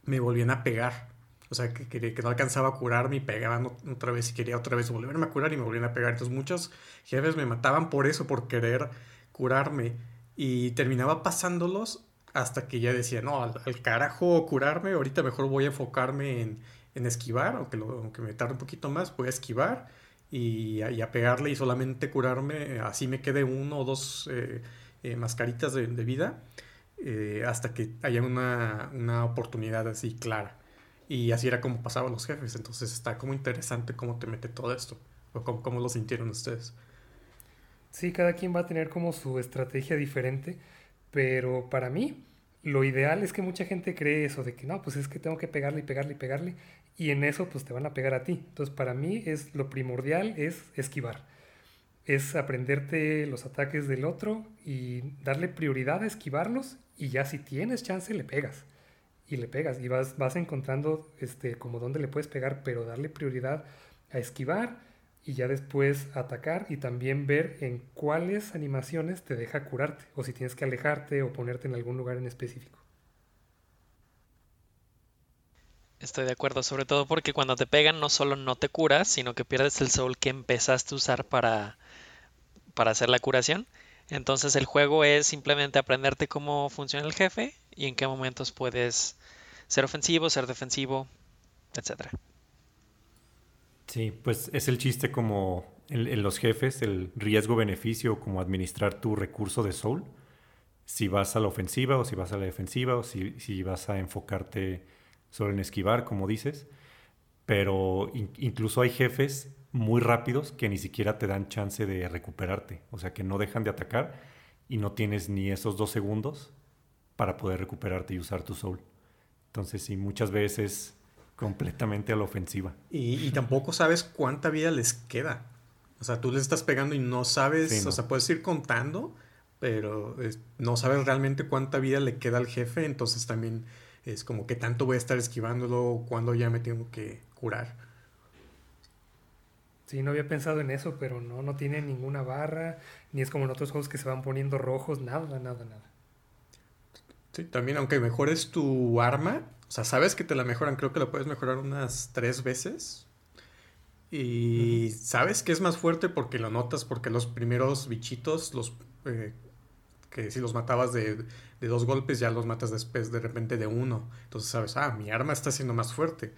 me volvían a pegar. O sea, que, que, no alcanzaba a curarme y pegaban otra vez y quería otra vez volverme a curar y me volvían a pegar. Entonces muchos jefes me mataban por eso, por querer curarme. Y terminaba pasándolos hasta que ya decía, no, al, carajo curarme, ahorita mejor voy a enfocarme en, en esquivar, aunque, aunque me tarde un poquito más, voy a esquivar y, a pegarle y solamente curarme, así me quede uno o dos eh, eh, mascaritas de vida eh, hasta que haya una, una, oportunidad así clara. Y así era como pasaban los jefes. Entonces está como interesante cómo te mete todo esto. O cómo, cómo lo sintieron ustedes. Sí, cada quien va a tener como su estrategia diferente. Pero para mí, lo ideal es que mucha gente cree eso de que no, pues es que tengo que pegarle y pegarle y pegarle. Y en eso pues te van a pegar a ti. Entonces para mí es lo primordial es esquivar es aprenderte los ataques del otro y darle prioridad a esquivarlos y ya si tienes chance le pegas y le pegas y vas, vas encontrando este, como dónde le puedes pegar, pero darle prioridad a esquivar y ya después atacar y también ver en cuáles animaciones te deja curarte o si tienes que alejarte o ponerte en algún lugar en específico. Estoy de acuerdo, sobre todo porque cuando te pegan no solo no te curas, sino que pierdes el soul que empezaste a usar para, para hacer la curación. Entonces el juego es simplemente aprenderte cómo funciona el jefe y en qué momentos puedes ser ofensivo, ser defensivo, etc. Sí, pues es el chiste como en, los jefes, el riesgo-beneficio, como administrar tu recurso de soul. Si vas a la ofensiva o si vas a la defensiva o si, si vas a enfocarte suelen esquivar, como dices, pero incluso hay jefes muy rápidos que ni siquiera te dan chance de recuperarte, o sea que no dejan de atacar y no tienes ni esos dos segundos para poder recuperarte y usar tu soul. Entonces sí, muchas veces completamente a la ofensiva. Y, tampoco sabes cuánta vida les queda. O sea, tú les estás pegando y no sabes, o sea, puedes ir contando, pero no sabes realmente cuánta vida le queda al jefe, entonces también es como que tanto voy a estar esquivándolo cuando ya me tengo que curar. Sí, no había pensado en eso, pero no, no tiene ninguna barra, ni es como en otros juegos que se van poniendo rojos, nada, nada, nada. Sí, también aunque mejores tu arma, o sea, sabes que te la mejoran, creo que la puedes mejorar unas tres veces. Y sabes que es más fuerte porque lo notas, porque los primeros bichitos, los eh, que si los matabas de, dos golpes, ya los matas después de repente de uno. Entonces sabes, ah, mi arma está siendo más fuerte.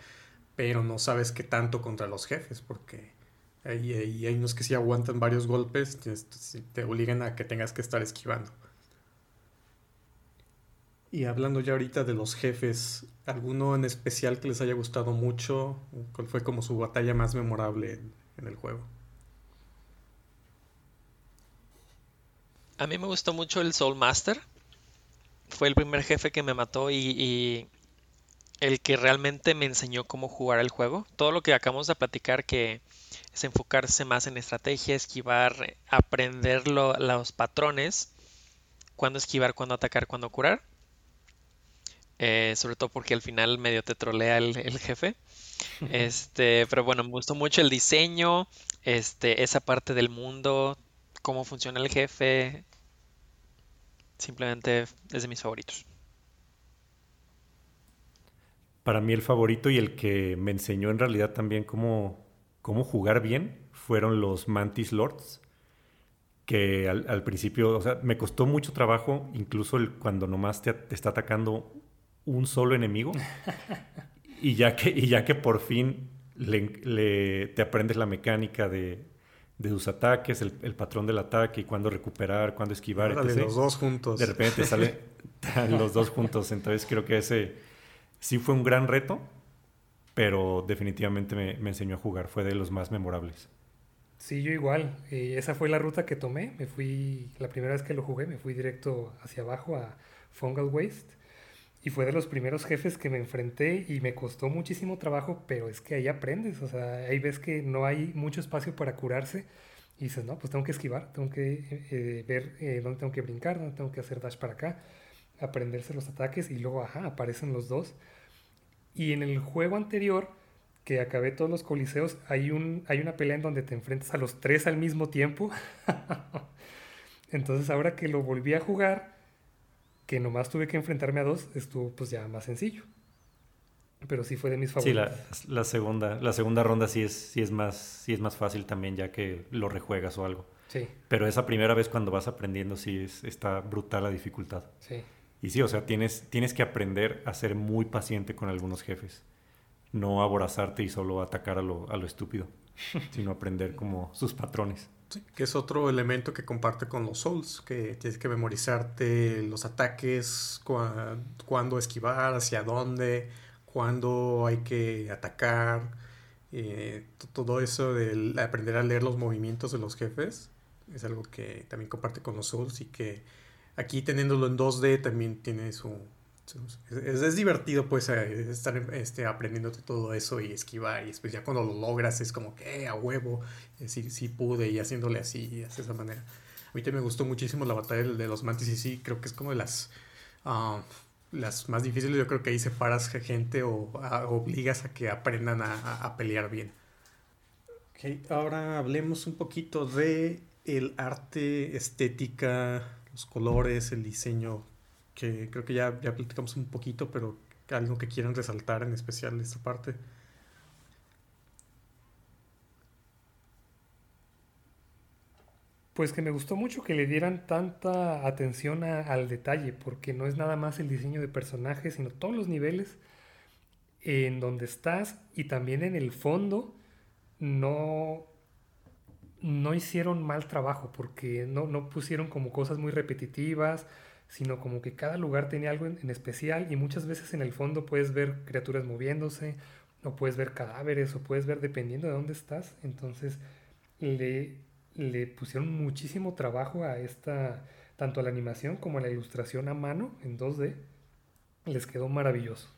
Pero no sabes qué tanto contra los jefes, porque hay, hay, unos que sí aguantan varios golpes, te, te obligan a que tengas que estar esquivando. Y hablando ya ahorita de los jefes, ¿alguno en especial que les haya gustado mucho? ¿Cuál fue como su batalla más memorable en, el juego? A mí me gustó mucho el Soul Master. Fue el primer jefe que me mató y, el que realmente me enseñó cómo jugar el juego. Todo lo que acabamos de platicar, que es enfocarse más en estrategia, esquivar, aprender los patrones, cuándo esquivar, cuándo atacar, cuándo curar eh, sobre todo porque al final medio te trolea el, jefe. Este, pero bueno, me gustó mucho el diseño, este, esa parte del mundo, cómo funciona el jefe. Simplemente es de mis favoritos. Para mí el favorito y el que me enseñó en realidad también cómo, cómo jugar bien fueron los Mantis Lords que al, principio, o sea, me costó mucho trabajo, incluso el, cuando nomás te, te, está atacando un solo enemigo. y, ya que, y ya que por fin le, te aprendes la mecánica de, de tus ataques, el, patrón del ataque y cuándo recuperar, cuándo esquivar. los dos juntos. De repente salen los dos juntos. Entonces creo que ese sí fue un gran reto, pero definitivamente me, enseñó a jugar. Fue de los más memorables. Sí, yo igual. Eh, esa fue la ruta que tomé. Me fui, la primera vez que lo jugué, me fui directo hacia abajo a Fungal Waste. Y fue de los primeros jefes que me enfrenté y me costó muchísimo trabajo, pero es que ahí aprendes, o sea, ahí ves que no hay mucho espacio para curarse y dices, no, pues tengo que esquivar, tengo que eh, ver eh, dónde tengo que brincar, dónde tengo que hacer dash para acá, aprenderse los ataques y luego, ajá, aparecen los dos. Y en el juego anterior, que acabé todos los coliseos, hay, un, hay una pelea en donde te enfrentas a los tres al mismo tiempo. Entonces ahora que lo volví a jugar, que nomás tuve que enfrentarme a dos, estuvo pues ya más sencillo. Pero sí fue de mis favoritos. Sí, la, segunda, la segunda ronda sí es, sí, es más, sí es más fácil también ya que lo rejuegas o algo. Sí. Pero esa primera vez cuando vas aprendiendo sí es, está brutal la dificultad. Sí. Y sí, o sea, tienes, tienes que aprender a ser muy paciente con algunos jefes. No aborazarte y solo atacar a lo, a lo estúpido, sino aprender como sus patrones que es otro elemento que comparte con los Souls, que tienes que memorizarte los ataques, cuándo esquivar, hacia dónde, cuándo hay que atacar, eh, todo eso de aprender a leer los movimientos de los jefes, es algo que también comparte con los Souls y que aquí teniéndolo en 2D también tiene su, es, divertido pues eh, estar este, aprendiendo todo eso y esquivar y después ya cuando lo logras es como que eh, a huevo, eh, sí, sí pude y haciéndole así de esa manera. A mí también me gustó muchísimo la batalla de los mantis y sí, creo que es como de las, ah, las más difíciles. Yo creo que ahí separas gente o obligas a que aprendan a, a, pelear bien. Ok, ahora hablemos un poquito de el arte, estética, los colores, el diseño que creo que ya, ya platicamos un poquito, pero algo que quieran resaltar en especial de esta parte. Pues que me gustó mucho que le dieran tanta atención al detalle, porque no es nada más el diseño de personajes, sino todos los niveles en donde estás y también en el fondo no, no hicieron mal trabajo, porque no, no pusieron como cosas muy repetitivas, sino como que cada lugar tenía algo en, especial y muchas veces en el fondo puedes ver criaturas moviéndose, o puedes ver cadáveres, o puedes ver dependiendo de dónde estás. Entonces le, le pusieron muchísimo trabajo a esta, tanto a la animación como a la ilustración a mano en 2D. Les quedó maravilloso.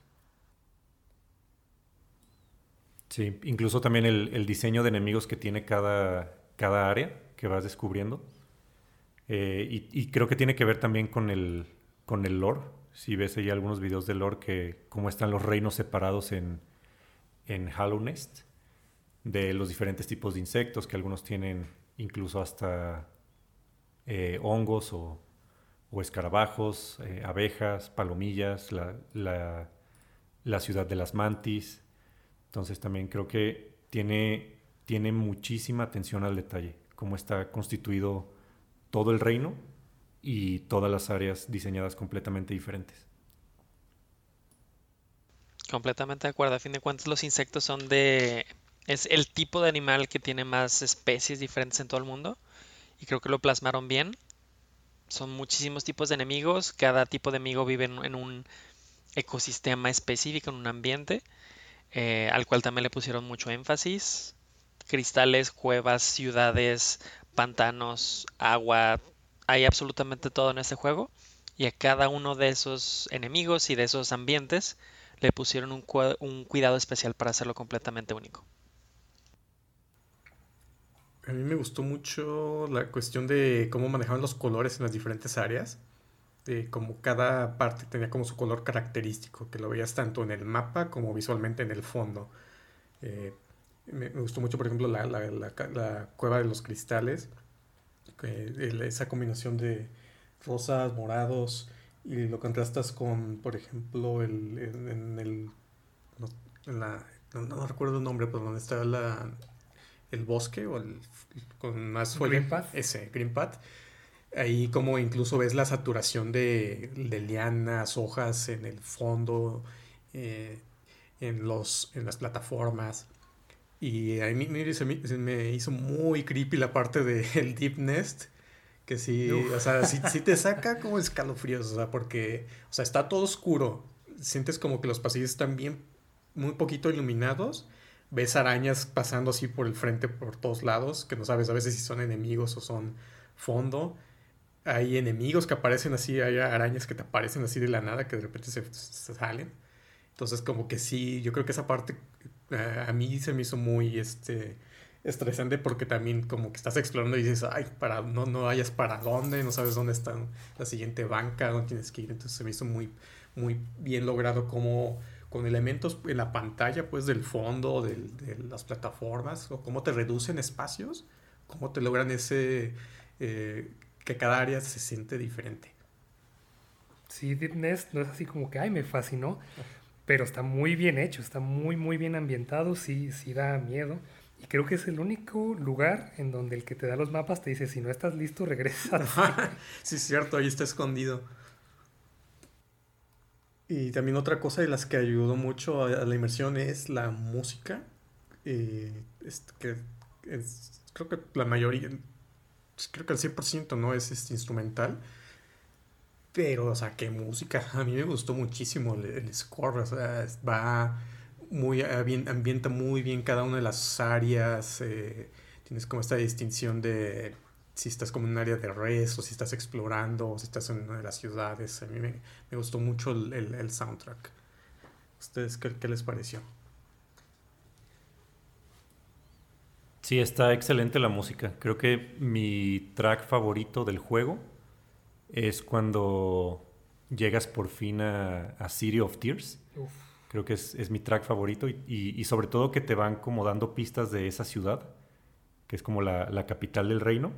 Sí, incluso también el, diseño de enemigos que tiene cada, cada área que vas descubriendo. Eh, y, creo que tiene que ver también con el, con el lore. Si ves ahí algunos videos de lore que cómo están los reinos separados en, en Hollow Nest, de los diferentes tipos de insectos, que algunos tienen incluso hasta eh, hongos o, escarabajos, eh, abejas, palomillas, la, la, la ciudad de las mantis. Entonces también creo que tiene, tiene muchísima atención al detalle, cómo está constituido todo el reino y todas las áreas diseñadas completamente diferentes. Completamente de acuerdo. A fin de cuentas, los insectos son de. Es el tipo de animal que tiene más especies diferentes en todo el mundo. Y creo que lo plasmaron bien. Son muchísimos tipos de enemigos. Cada tipo de enemigo vive en un ecosistema específico, en un ambiente. Eh, al cual también le pusieron mucho énfasis. Cristales, cuevas, ciudades, pantanos, agua, hay absolutamente todo en este juego. Y a cada uno de esos enemigos y de esos ambientes le pusieron un, cuidado especial para hacerlo completamente único. A mí me gustó mucho la cuestión de cómo manejaban los colores en las diferentes áreas como cada parte tenía como su color característico, que lo veías tanto en el mapa como visualmente en el fondo. Eh, me, gustó mucho, por ejemplo, la, la, cueva de los cristales, esa combinación de rosas, morados, y lo contrastas con, por ejemplo, el, en, el... No, la, no, recuerdo el nombre, pero donde está la, el bosque o el, con más Green Path. Ese, Green Path Ahí como incluso ves la saturación de, lianas, hojas en el fondo, eh, en, los, en las plataformas. Y a mí me, hizo muy creepy la parte del Deep Nest. Que sí, o sea, sí, te saca como escalofríos, o sea, porque, o sea, está todo oscuro. Sientes como que los pasillos están bien, muy poquito iluminados. Ves arañas pasando así por el frente, por todos lados, que no sabes a veces si son enemigos o son fondo hay enemigos que aparecen así, hay arañas que te aparecen así de la nada, que de repente se, salen. Entonces, como que sí, yo creo que esa parte a mí se me hizo muy este, estresante porque también como que estás explorando y dices, ay, para, no, no hayas para dónde, no sabes dónde está la siguiente banca, dónde tienes que ir. Entonces se me hizo muy, muy bien logrado como con elementos en la pantalla, pues del fondo, de las plataformas, o cómo te reducen espacios, cómo te logran ese... Eh, que cada área se siente diferente. Sí, Deep Nest no es así como que, ay, me fascinó, pero está muy bien hecho, está muy, muy bien ambientado, sí, sí da miedo. Y creo que es el único lugar en donde el que te da los mapas te dice, si no estás listo, regresa. sí, es cierto, ahí está escondido. Y también otra cosa de las que ayudó mucho a, la inmersión es la música. Eh, que creo que la mayoría, pues, creo que el 100% no es este instrumental. Pero, o sea, qué música. A mí me gustó muchísimo el, score. O sea, va muy, ambienta muy bien cada una de las áreas. Eh, tienes como esta distinción de si estás como en un área de res o si estás explorando o si estás en una de las ciudades. A mí me, gustó mucho el, soundtrack. ¿Ustedes qué, qué les pareció? Sí, está excelente la música. Creo que mi track favorito del juego es cuando llegas por fin a, City of Tears. Creo que es, mi track favorito y, sobre todo que te van como dando pistas de esa ciudad, que es como la, capital del reino.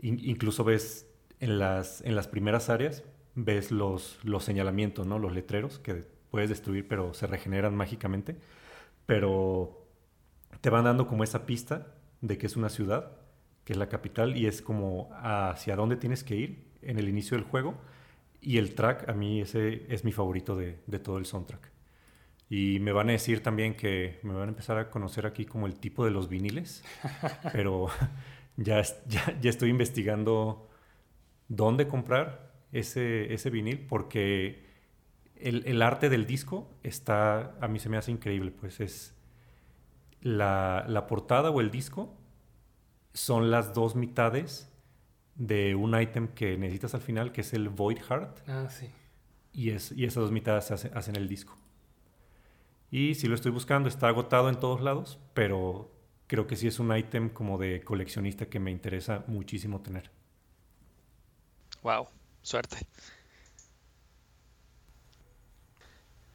incluso ves en las, en las primeras áreas, ves los, los señalamientos, ¿no? los letreros que puedes destruir pero se regeneran mágicamente. Pero te van dando como esa pista de que es una ciudad, que es la capital, y es como hacia dónde tienes que ir en el inicio del juego. Y el track, a mí ese es mi favorito de, todo el soundtrack. Y me van a decir también que me van a empezar a conocer aquí como el tipo de los viniles, pero ya, ya, ya estoy investigando dónde comprar ese, ese vinil porque el, arte del disco está, a mí se me hace increíble, pues es la, la portada o el disco son las dos mitades de un ítem que necesitas al final, que es el Void Heart. Ah, sí. Y, es, y esas dos mitades hacen el disco. Y si lo estoy buscando, está agotado en todos lados, pero creo que sí es un ítem como de coleccionista que me interesa muchísimo tener. Wow, suerte.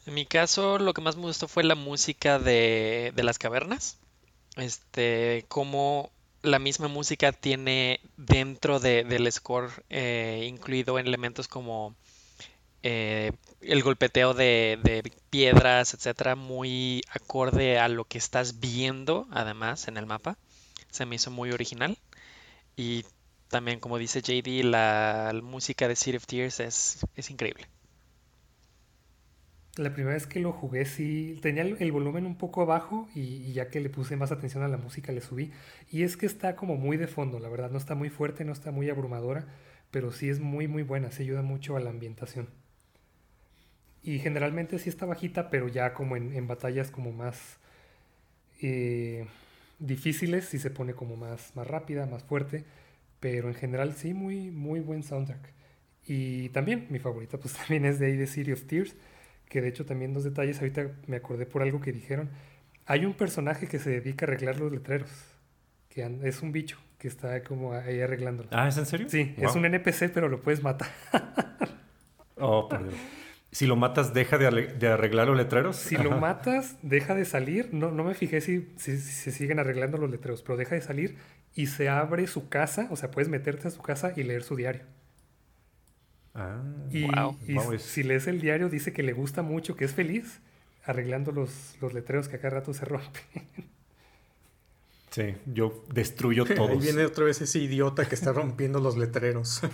En mi caso, lo que más me gustó fue la música de, de las cavernas. Este, cómo la misma música tiene dentro del score eh, incluido en elementos como eh, el golpeteo de, piedras, etcétera, muy acorde a lo que estás viendo, además, en el mapa. Se me hizo muy original. Y también, como dice JD, la, música de City of Tears es, es increíble. La primera vez que lo jugué sí tenía el, volumen un poco abajo y, ya que le puse más atención a la música le subí. Y es que está como muy de fondo, la verdad, no está muy fuerte, no está muy abrumadora, pero sí es muy muy buena, se ayuda mucho a la ambientación. Y generalmente sí está bajita, pero ya como en, batallas como más eh, difíciles sí se pone como más, más rápida, más fuerte. Pero en general sí, muy, muy buen soundtrack. Y también mi favorita pues también es de ahí de City of Tears que de hecho también dos detalles, ahorita me acordé por algo que dijeron. Hay un personaje que se dedica a arreglar los letreros, que es un bicho que está como ahí arreglándolo. Ah, ¿es en serio? Sí, es un NPC, pero lo puedes matar. oh, perdón. Si lo matas, deja de, arreglar los letreros. Si lo matas, deja de salir. No, no me fijé si, si, se siguen arreglando los letreros, pero deja de salir y se abre su casa. O sea, puedes meterte a su casa y leer su diario. Ah, y, si lees el diario, dice que le gusta mucho, que es feliz arreglando los, los letreros que acá rato se rompen. Sí, yo destruyo todo. Ahí viene otra vez ese idiota que está rompiendo los letreros.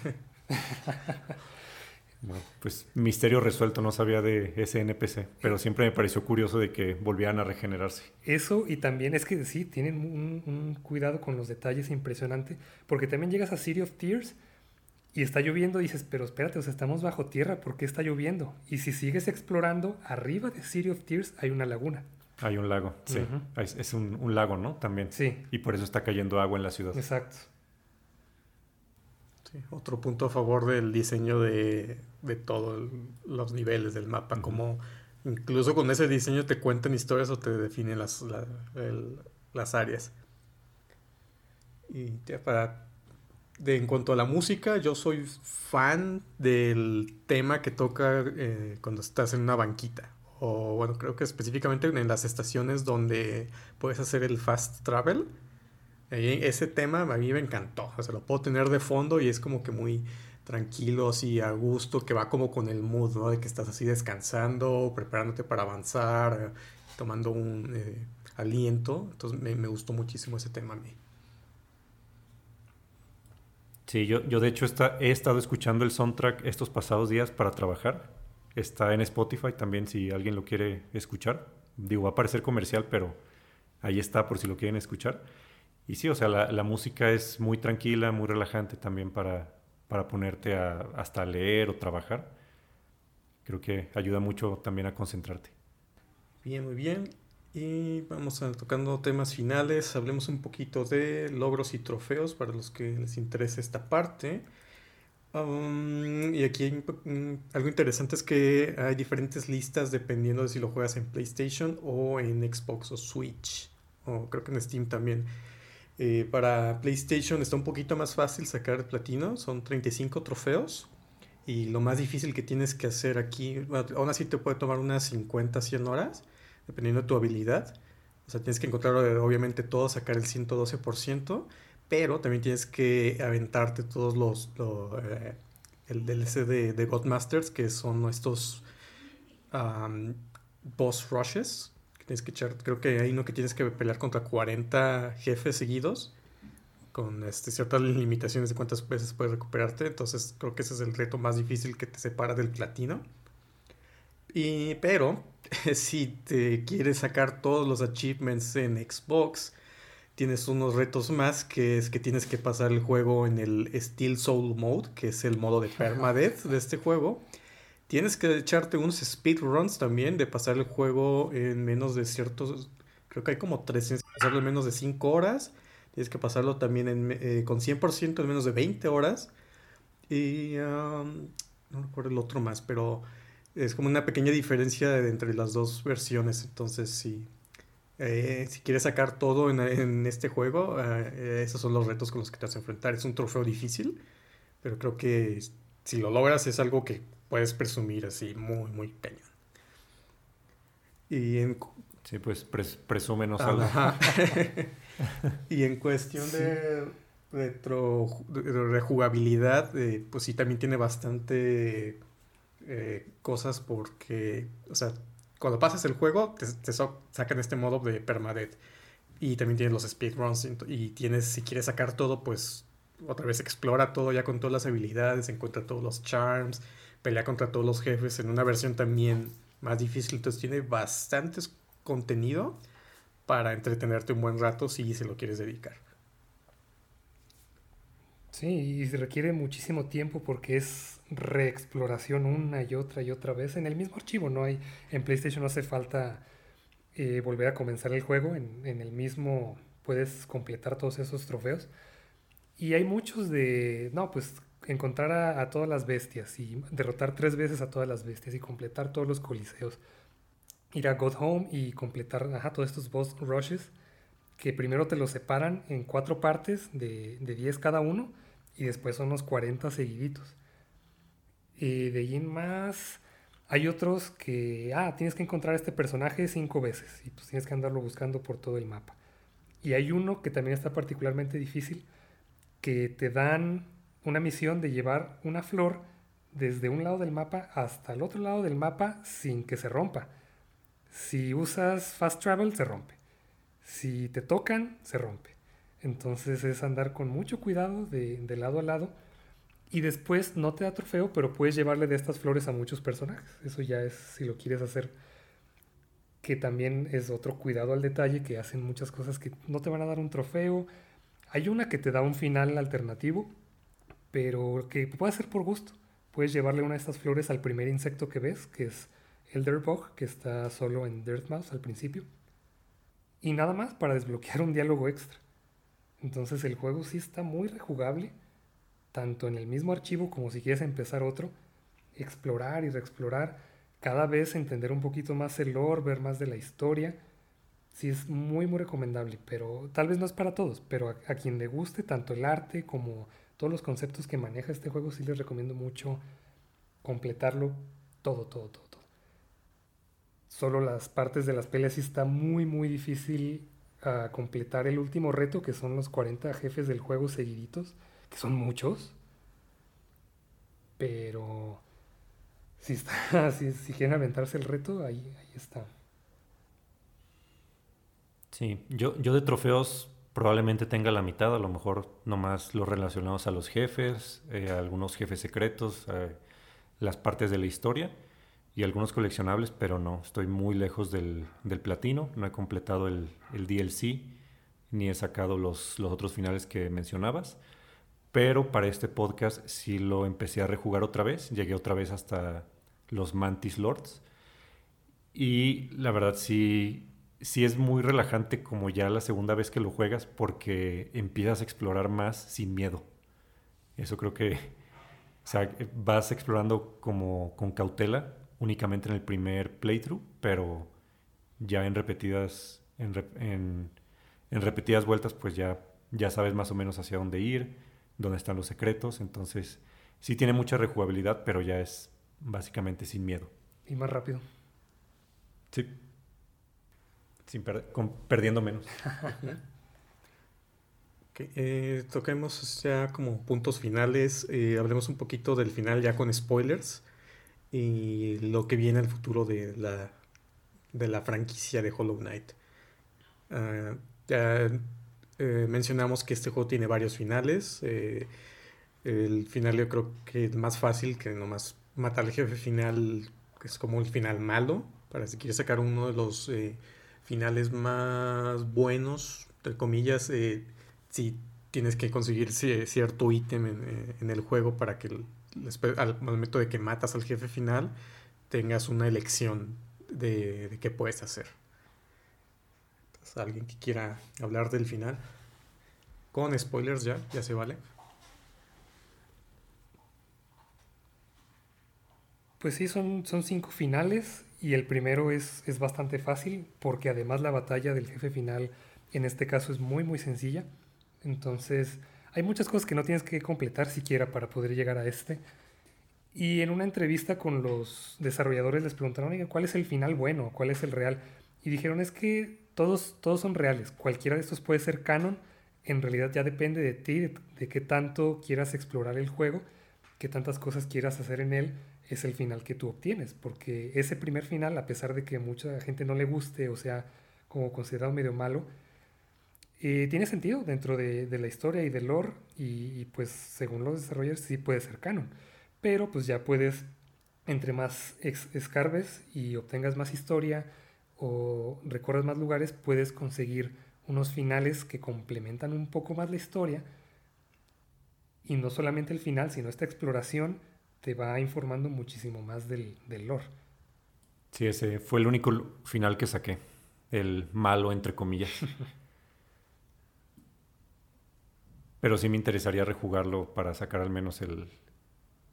pues misterio resuelto, no sabía de ese NPC, pero siempre me pareció curioso de que volvieran a regenerarse. Eso y también es que sí, tienen un, un cuidado con los detalles impresionante, porque también llegas a City of Tears y está lloviendo, dices, pero espérate, o sea, estamos bajo tierra, ¿por qué está lloviendo? Y si sigues explorando, arriba de City of Tears hay una laguna. Hay un lago, sí. Es, un, lago, ¿no? También. Sí. Y por eso está cayendo agua en la ciudad. Exacto. Sí, otro punto a favor del diseño de, de todos los niveles del mapa, como incluso con ese diseño te cuentan historias o te definen las, las áreas. Y ya para en cuanto a la música, yo soy fan del tema que toca eh, cuando estás en una banquita. O bueno, creo que específicamente en las estaciones donde puedes hacer el fast travel. ese tema a mí me encantó. O sea, lo puedo tener de fondo y es como que muy tranquilo, así a gusto, que va como con el mood, ¿no? De que estás así descansando, preparándote para avanzar, tomando un eh, aliento. Entonces me gustó muchísimo ese tema a mí. Sí, yo, yo de hecho está, he estado escuchando el soundtrack estos pasados días para trabajar. Está en Spotify también si alguien lo quiere escuchar. Digo, va a parecer comercial, pero ahí está por si lo quieren escuchar. Y sí, o sea, la, música es muy tranquila, muy relajante también para, para ponerte a, hasta leer o trabajar. Creo que ayuda mucho también a concentrarte. Bien, muy bien. Y vamos a tocando temas finales. Hablemos un poquito de logros y trofeos para los que les interese esta parte. Um, y aquí algo interesante es que hay diferentes listas dependiendo de si lo juegas en PlayStation o en Xbox o Switch. O creo que en Steam también. Eh, para PlayStation está un poquito más fácil sacar el platino. Son 35 trofeos. Y lo más difícil que tienes que hacer aquí, aún así te puede tomar unas 50, 100 horas dependiendo de tu habilidad. O sea, tienes que encontrar obviamente todo, sacar el 112%, pero también tienes que aventarte todos los... Eh, el DLC de, de Godmasters, que son estos boss rushes. Que tienes que echar, creo que hay uno que tienes que pelear contra 40 jefes seguidos con este, ciertas limitaciones de cuántas veces puedes recuperarte. Entonces creo que ese es el reto más difícil que te separa del platino. Y, pero si te quieres sacar todos los achievements en Xbox, tienes unos retos más, que es que tienes que pasar el juego en el Steel Soul Mode, que es el modo de permadeath de este juego. Tienes que echarte unos speedruns también de pasar el juego en menos de ciertos, creo que hay como tres, tienes que pasarlo en menos de 5 horas. Tienes que pasarlo también en, eh, con 100% en menos de 20 horas. Y no recuerdo el otro más, pero es como una pequeña diferencia entre las dos versiones. Entonces, sí. Eh, si quieres sacar todo en, este juego, eh, esos son los retos con los que te vas a enfrentar. Es un trofeo difícil, pero creo que si lo logras es algo que puedes presumir así muy, muy cañón. Y en... Sí, pues presúmenos algo. y en cuestión de retro, de rejugabilidad, eh, pues sí también tiene bastante eh, cosas porque, o sea, cuando pasas el juego te, sacan este modo de permadeath y también tienes los speedruns y tienes, si quieres sacar todo, pues otra vez explora todo ya con todas las habilidades, encuentra todos los charms, pelea contra todos los jefes en una versión también más difícil, entonces tiene bastantes contenido para entretenerte un buen rato si se lo quieres dedicar. Sí, y requiere muchísimo tiempo porque es reexploración una y otra y otra vez en el mismo archivo. No hay en PlayStation no hace falta eh, volver a comenzar el juego en, el mismo puedes completar todos esos trofeos. Y hay muchos de no pues encontrar a, todas las bestias y derrotar tres veces a todas las bestias y completar todos los coliseos. Ir a God Home y completar todos estos boss rushes que primero te los separan en cuatro partes de, de 10 cada uno y después son los 40 seguiditos. Y de ahí en más hay otros que, ah, tienes que encontrar este personaje cinco veces y pues tienes que andarlo buscando por todo el mapa. Y hay uno que también está particularmente difícil, que te dan una misión de llevar una flor desde un lado del mapa hasta el otro lado del mapa sin que se rompa. Si usas fast travel, se rompe. Si te tocan, se rompe. Entonces es andar con mucho cuidado de, lado a lado. Y después no te da trofeo, pero puedes llevarle de estas flores a muchos personajes. Eso ya es si lo quieres hacer. Que también es otro cuidado al detalle, que hacen muchas cosas que no te van a dar un trofeo. Hay una que te da un final alternativo, pero que puede ser por gusto. Puedes llevarle una de estas flores al primer insecto que ves, que es Elderbug, que está solo en Dirtmouth al principio y nada más para desbloquear un diálogo extra. Entonces el juego sí está muy rejugable, tanto en el mismo archivo como si quieres empezar otro, explorar y reexplorar, cada vez entender un poquito más el lore, ver más de la historia. Sí es muy muy recomendable, pero tal vez no es para todos, pero a, a quien le guste tanto el arte como todos los conceptos que maneja este juego, sí les recomiendo mucho completarlo todo, todo, todo solo las partes de las peleas sí está muy muy difícil a ah, completar el último reto que son los 40 jefes del juego seguiditos, que son muchos. Pero si está si, si quieren aventarse el reto, ahí, ahí está. Sí, yo, yo de trofeos probablemente tenga la mitad, a lo mejor nomás los relacionados a los jefes, eh, algunos jefes secretos, eh, las partes de la historia y algunos coleccionables, pero no, estoy muy lejos del, platino, no he completado el, DLC, ni he sacado los, los otros finales que mencionabas, pero para este podcast sí lo empecé a rejugar otra vez, llegué otra vez hasta los Mantis Lords, y la verdad sí, sí es muy relajante como ya la segunda vez que lo juegas, porque empiezas a explorar más sin miedo. Eso creo que vas explorando como con cautela únicamente en el primer playthrough, pero ya en repetidas, en, repetidas vueltas, pues ya, ya sabes más o menos hacia dónde ir, dónde están los secretos. Entonces, sí tiene mucha rejugabilidad, pero ya es básicamente sin miedo. Y más rápido. Sí. Sin perdiendo menos. Eh, toquemos ya como puntos finales. Eh, hablemos un poquito del final ya con spoilers y lo que viene al futuro de la, de la franquicia de Hollow Knight. Ah, ya eh, mencionamos que este juego tiene varios finales. Eh, el final yo creo que es más fácil que nomás matar al jefe final, que es como el final malo. Para si quieres sacar uno de los eh, finales más buenos, entre comillas, si tienes que conseguir cierto ítem en, en, el juego para que al momento de que matas al jefe final tengas una elección de, de qué puedes hacer. ¿Alguien que quiera hablar del final? Con spoilers ya, ya se vale. Pues sí, son, son cinco finales y el primero es, es bastante fácil porque además la batalla del jefe final en este caso es muy muy sencilla. Entonces hay muchas cosas que no tienes que completar siquiera para poder llegar a este. Y en una entrevista con los desarrolladores les preguntaron, ¿cuál es el final bueno? ¿Cuál es el real? Y dijeron, es que todos, todos son reales. Cualquiera de estos puede ser canon. En realidad ya depende de ti, de, qué tanto quieras explorar el juego, qué tantas cosas quieras hacer en él, es el final que tú obtienes. Porque ese primer final, a pesar de que mucha gente no le guste o sea como considerado medio malo, eh, tiene sentido dentro de, la historia y del lore y, pues según los desarrolladores sí puede ser canon pero pues ya puedes, entre más escarbes y obtengas más historia o recorras más lugares, puedes conseguir unos finales que complementan un poco más la historia. Y no solamente el final, sino esta exploración te va informando muchísimo más del, del lore. Sí, ese fue el único final que saqué. El malo, entre comillas. Pero sí me interesaría rejugarlo para sacar al menos el,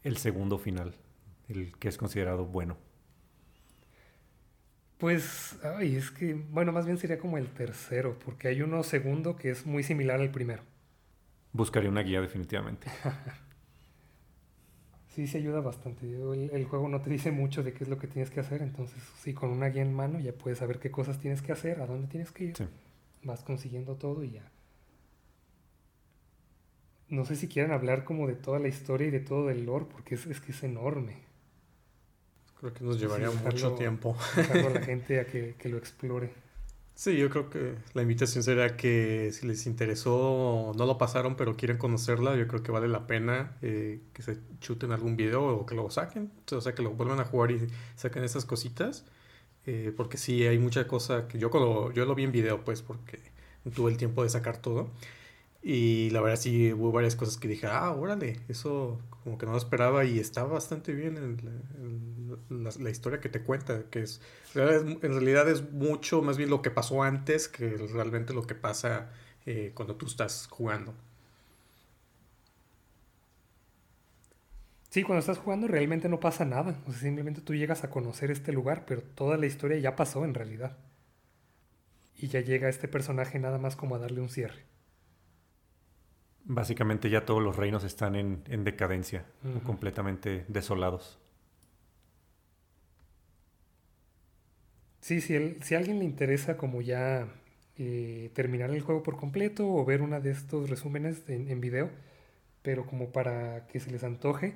el segundo final, el que es considerado bueno? Pues, ay, es que, bueno, más bien sería como el tercero, porque hay uno segundo que es muy similar al primero. Buscaría una guía definitivamente. sí, se ayuda bastante. El, el, juego no te dice mucho de qué es lo que tienes que hacer, entonces sí, con una guía en mano ya puedes saber qué cosas tienes que hacer, a dónde tienes que ir. Vas consiguiendo todo y ya no sé si quieran hablar como de toda la historia y de todo el lore, porque es, que es enorme. Creo que nos llevaría mucho tiempo. a la gente a que, lo explore. Sí, yo creo que la invitación sería que si les interesó, no lo pasaron, pero quieren conocerla, yo creo que vale la pena eh, que se chuten algún video o que lo saquen, o sea, que lo vuelvan a jugar y saquen esas cositas, eh, porque sí, hay mucha cosa que yo, cuando, yo lo vi en video, pues, porque tuve el tiempo de sacar todo. Y la verdad sí hubo varias cosas que dije, ah, órale, eso como que no lo esperaba y está bastante bien la, historia que te cuenta, que es, en realidad es mucho más bien lo que pasó antes que realmente lo que pasa eh, cuando tú estás jugando. Sí, cuando estás jugando realmente no pasa nada, o simplemente tú llegas a conocer este lugar, pero toda la historia ya pasó en realidad. Y ya llega este personaje nada más como a darle un cierre. Básicamente ya todos los reinos están en, decadencia, completamente desolados. Sí, si, si a alguien le interesa como ya eh, terminar el juego por completo o ver una de estos resúmenes en, video, pero como para que se les antoje,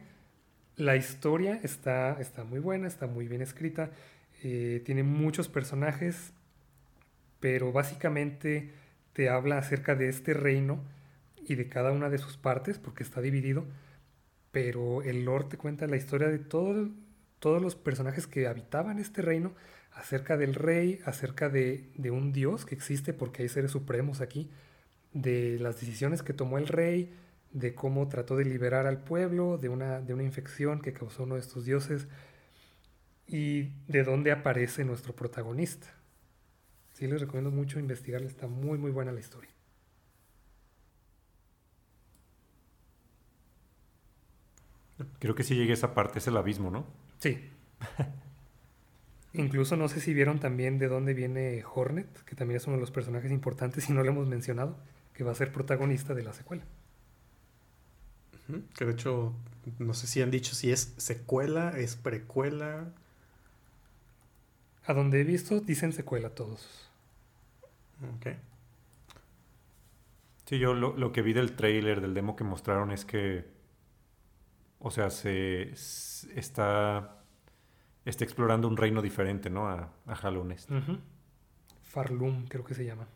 la historia está, está muy buena, está muy bien escrita, eh, tiene muchos personajes, pero básicamente te habla acerca de este reino y de cada una de sus partes, porque está dividido, pero el lore te cuenta la historia de todo, todos los personajes que habitaban este reino, acerca del rey, acerca de, de, un dios que existe, porque hay seres supremos aquí, de las decisiones que tomó el rey, de cómo trató de liberar al pueblo de una, de una infección que causó uno de estos dioses, y de dónde aparece nuestro protagonista. Sí, les recomiendo mucho investigarla, está muy muy buena la historia. Creo que sí llegué a esa parte, es el abismo, ¿no? Sí. Incluso no sé si vieron también de dónde viene Hornet, que también es uno de los personajes importantes y no lo hemos mencionado, que va a ser protagonista de la secuela. Que de hecho, no sé si han dicho si es secuela, es precuela. A donde he visto, dicen secuela todos. Ok. Sí, yo lo, lo que vi del trailer, del demo que mostraron es que o sea, se, está, está explorando un reino diferente, ¿no? A, a Farlum, creo que se llama.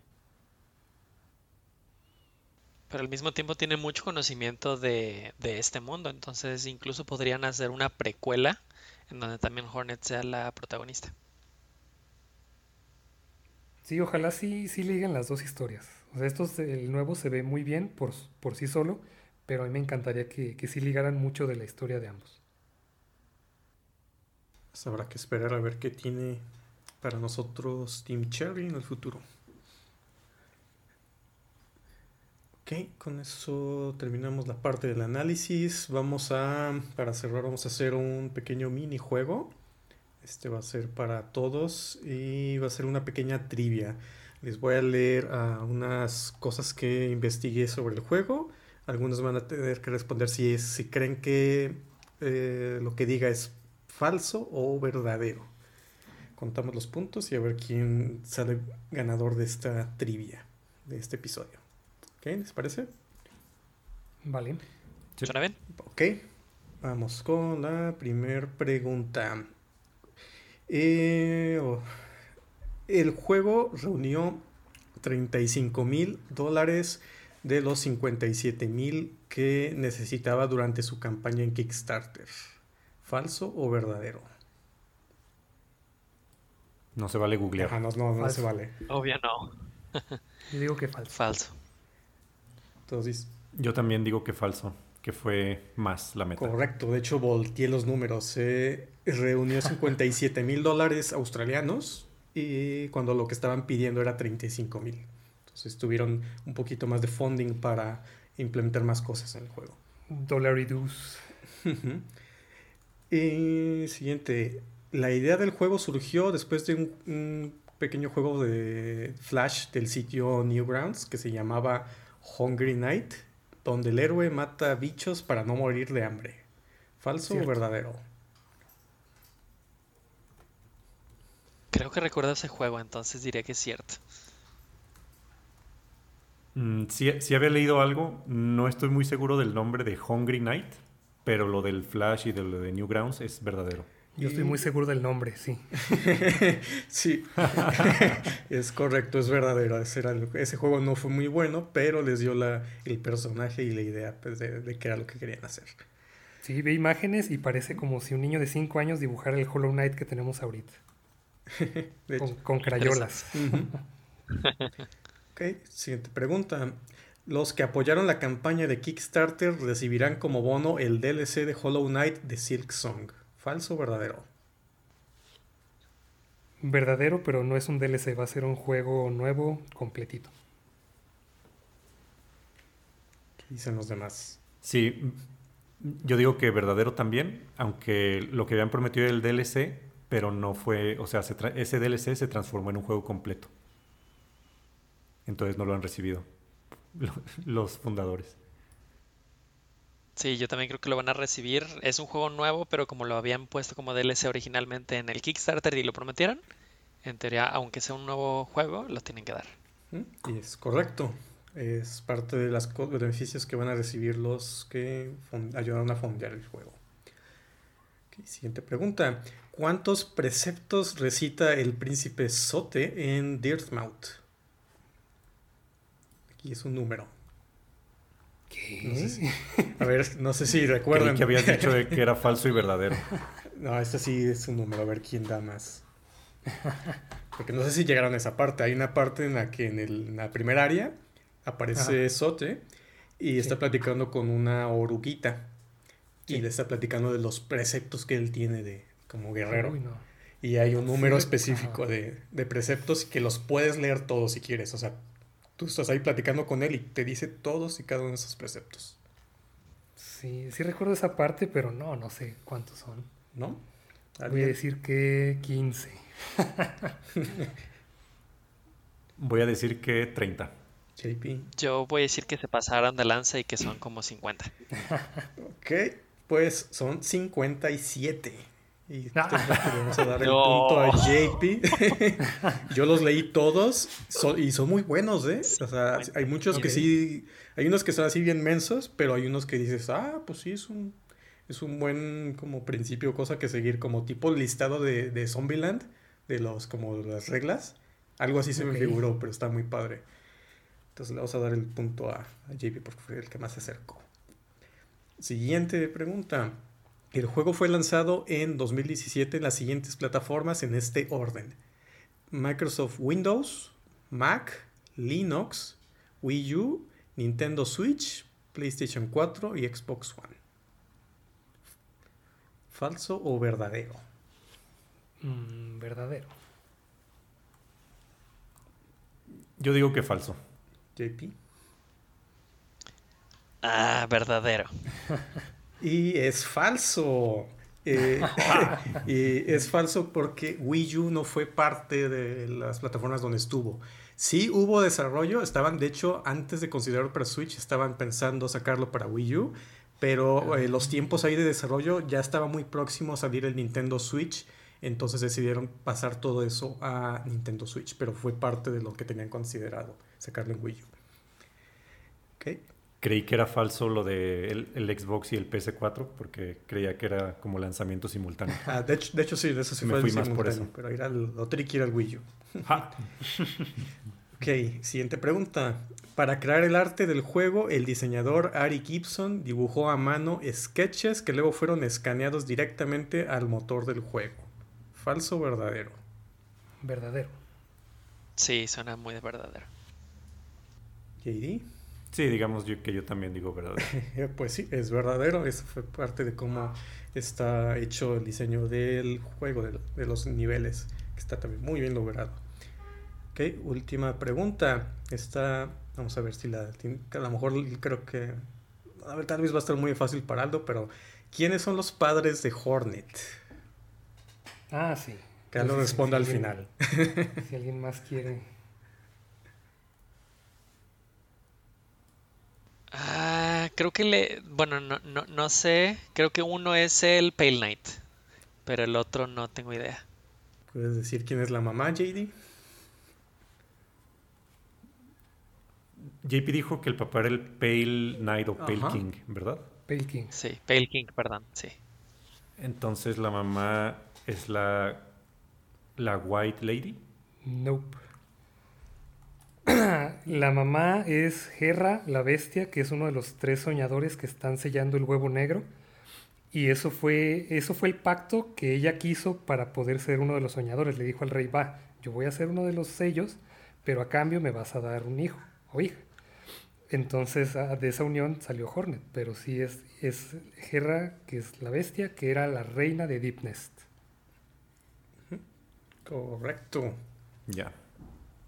Pero al mismo tiempo tiene mucho conocimiento de, de, este mundo, entonces incluso podrían hacer una precuela en donde también Hornet sea la protagonista. Sí, ojalá sí, sí liguen las dos historias. O sea, esto, el nuevo se ve muy bien por, por sí solo, pero a mí me encantaría que, que sí ligaran mucho de la historia de ambos. Pues habrá que esperar a ver qué tiene para nosotros Team Cherry en el futuro. Ok, con eso terminamos la parte del análisis. Vamos a, para cerrar, vamos a hacer un pequeño minijuego. Este va a ser para todos y va a ser una pequeña trivia. Les voy a leer uh, unas cosas que investigué sobre el juego. Algunos van a tener que responder si, es, si creen que eh, lo que diga es falso o verdadero. Contamos los puntos y a ver quién sale ganador de esta trivia, de este episodio. ¿Ok? ¿Les parece? Vale. ¿Suena bien? Ok. Vamos con la primera pregunta. Eh, oh. El juego reunió 35 mil dólares de los 57 mil que necesitaba durante su campaña en Kickstarter. ¿Falso o verdadero? No se vale googlear. Ajá, no, no, no se vale. Obvio no. Yo digo que falso. Falso. Entonces, Yo también digo que falso, que fue más la meta. correcto. De hecho, volteé los números. Se reunió 57 mil dólares australianos y cuando lo que estaban pidiendo era 35 mil. Entonces tuvieron un poquito más de funding para implementar más cosas en el juego. Dollar reduce. siguiente. La idea del juego surgió después de un, un, pequeño juego de Flash del sitio Newgrounds que se llamaba Hungry Night, donde el héroe mata bichos para no morir de hambre. ¿Falso Cierto. o verdadero? Creo que recuerdo ese juego, entonces diría que es cierto. Mm, sí, sí, había leído algo, no estoy muy seguro del nombre de Hungry Night, pero lo del Flash y de lo de Newgrounds es verdadero. Yo estoy muy seguro del nombre, sí. sí, es correcto, es verdadero. Ese, era, ese, juego no fue muy bueno, pero les dio la, el personaje y la idea pues, de, de qué era lo que querían hacer. Sí, ve imágenes y parece como si un niño de 5 años dibujara el Hollow Knight que tenemos ahorita. con, con, crayolas. Ok, siguiente pregunta. Los que apoyaron la campaña de Kickstarter recibirán como bono el DLC de Hollow Knight de Silk Song. ¿Falso o verdadero? Verdadero, pero no es un DLC, va a ser un juego nuevo, completito. ¿Qué dicen los demás? Sí, yo digo que verdadero también, aunque lo que habían prometido era el DLC, pero no fue, o sea, se ese DLC se transformó en un juego completo. Entonces no lo han recibido los fundadores. Sí, yo también creo que lo van a recibir. Es un juego nuevo, pero como lo habían puesto como DLC originalmente en el Kickstarter y lo prometieron, en teoría, aunque sea un nuevo juego, lo tienen que dar. Y es correcto. Es parte de los beneficios que van a recibir los que ayudaron a fondear el juego. Okay, siguiente pregunta. ¿Cuántos preceptos recita el príncipe Sote en Dirtmouth? Aquí es un número. ¿Qué? No sé si, a ver, no sé si recuerdan. Creí que habías dicho que era falso y verdadero. No, este sí es un número, a ver quién da más. Porque no sé si llegaron a esa parte. Hay una parte en la que en, el, en la primera área aparece Ajá. Sote y sí. está platicando con una oruguita. Sí. Y le está platicando de los preceptos que él tiene de como guerrero. Uy, no. Y hay un número específico de, de, preceptos que los puedes leer todos si quieres. O sea, tú estás ahí platicando con él y te dice todos y cada uno de esos preceptos. Sí, sí recuerdo esa parte, pero no, no sé cuántos son. ¿No? Voy a decir que 15. Voy a decir que 30. JP. Yo voy a decir que se pasaron de lanza y que son como 50. ok, pues son 57. Y vamos a dar el no. punto a JP. Yo los leí todos so, y son muy buenos, ¿eh? O sea, hay muchos que sí, hay unos que son así bien mensos, pero hay unos que dices, ah, pues sí, es un, es un buen como principio, cosa que seguir, como tipo listado de, de Zombieland, de los, como las reglas. Algo así se okay. me figuró, pero está muy padre. Entonces le vamos a dar el punto a, a JP porque fue el que más se acercó. Siguiente pregunta. El juego fue lanzado en 2017 en las siguientes plataformas en este orden. Microsoft Windows, Mac, Linux, Wii U, Nintendo Switch, PlayStation 4 y Xbox One. ¿Falso o verdadero? Mm, verdadero. Yo digo que falso. JP. Ah, verdadero. Y es falso. Eh, y es falso porque Wii U no fue parte de las plataformas donde estuvo. Sí hubo desarrollo, estaban, de hecho, antes de considerarlo para Switch, estaban pensando sacarlo para Wii U, pero eh, los tiempos ahí de desarrollo ya estaba muy próximo a salir el Nintendo Switch, entonces decidieron pasar todo eso a Nintendo Switch, pero fue parte de lo que tenían considerado sacarlo en Wii U. Okay. Creí que era falso lo de el, el Xbox y el PS4 porque creía que era como lanzamiento simultáneo. Ah, de, hecho, de hecho sí, de eso sí Me fue fui el más por eso. pero era el, lo tricky era el Wii U. Ja. Ok, siguiente pregunta. Para crear el arte del juego, el diseñador Ari Gibson dibujó a mano sketches que luego fueron escaneados directamente al motor del juego. ¿Falso o verdadero? Verdadero. Sí, suena muy de verdadero. JD. Sí, digamos yo, que yo también digo verdad. Eh, Pues sí, es verdadero. Eso fue parte de cómo está hecho el diseño del juego, de, de los niveles, que está también muy bien logrado. Ok, última pregunta. Está, vamos a ver si la, a lo mejor creo que, a ver, tal vez va a estar muy fácil para Aldo, pero ¿quiénes son los padres de Hornet? Ah, sí. Que Aldo si- responda al final. Si alguien más quiere. Ah, creo que le... Bueno, no, no, no sé. Creo que uno es el Pale Knight. Pero el otro no tengo idea. ¿Puedes decir quién es la mamá, JD? JP dijo que el papá era el Pale Knight o Pale Ajá. King, ¿verdad? Pale King. Sí, Pale King, perdón. Sí. Entonces la mamá es la, la White Lady. Nope. La mamá es Hera, la bestia, que es uno de los tres soñadores que están sellando el huevo negro. Y eso fue, eso fue el pacto que ella quiso para poder ser uno de los soñadores. Le dijo al rey, va, yo voy a ser uno de los sellos, pero a cambio me vas a dar un hijo o hija. Entonces ah, de esa unión salió Hornet, pero sí es, es Hera, que es la bestia, que era la reina de Deep Nest. Correcto. Ya.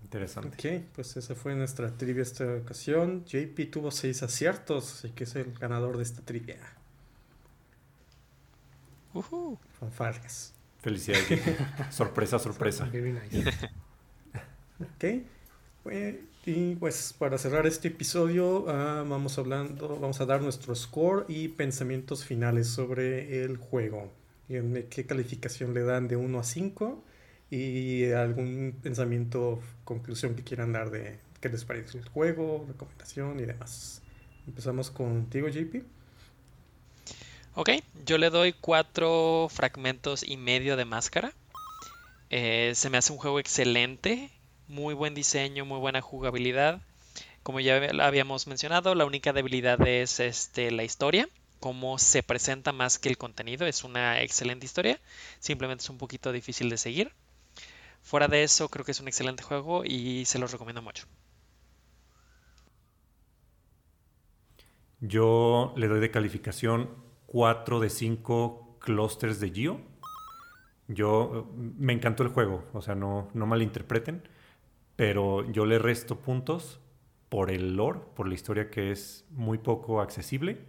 Interesante. Ok, pues esa fue nuestra trivia esta ocasión. JP tuvo seis aciertos, así que es el ganador de esta trivia. Ujú. Fanfarrias. Felicidades. JP. sorpresa, sorpresa. Very nice. Ok. Pues, y pues para cerrar este episodio, ah, vamos hablando, vamos a dar nuestro score y pensamientos finales sobre el juego. Qué calificación le dan de 1 a 5 y algún pensamiento, conclusión que quieran dar de qué les parece el juego, recomendación y demás. Empezamos contigo, JP. Ok, yo le doy cuatro fragmentos y medio de máscara. Eh, se me hace un juego excelente, muy buen diseño, muy buena jugabilidad. Como ya hab- habíamos mencionado, la única debilidad es este, la historia, cómo se presenta más que el contenido. Es una excelente historia, simplemente es un poquito difícil de seguir. Fuera de eso, creo que es un excelente juego y se los recomiendo mucho. Yo le doy de calificación 4 de 5 clusters de Geo. Yo me encantó el juego, o sea, no, no malinterpreten, pero yo le resto puntos por el lore, por la historia que es muy poco accesible.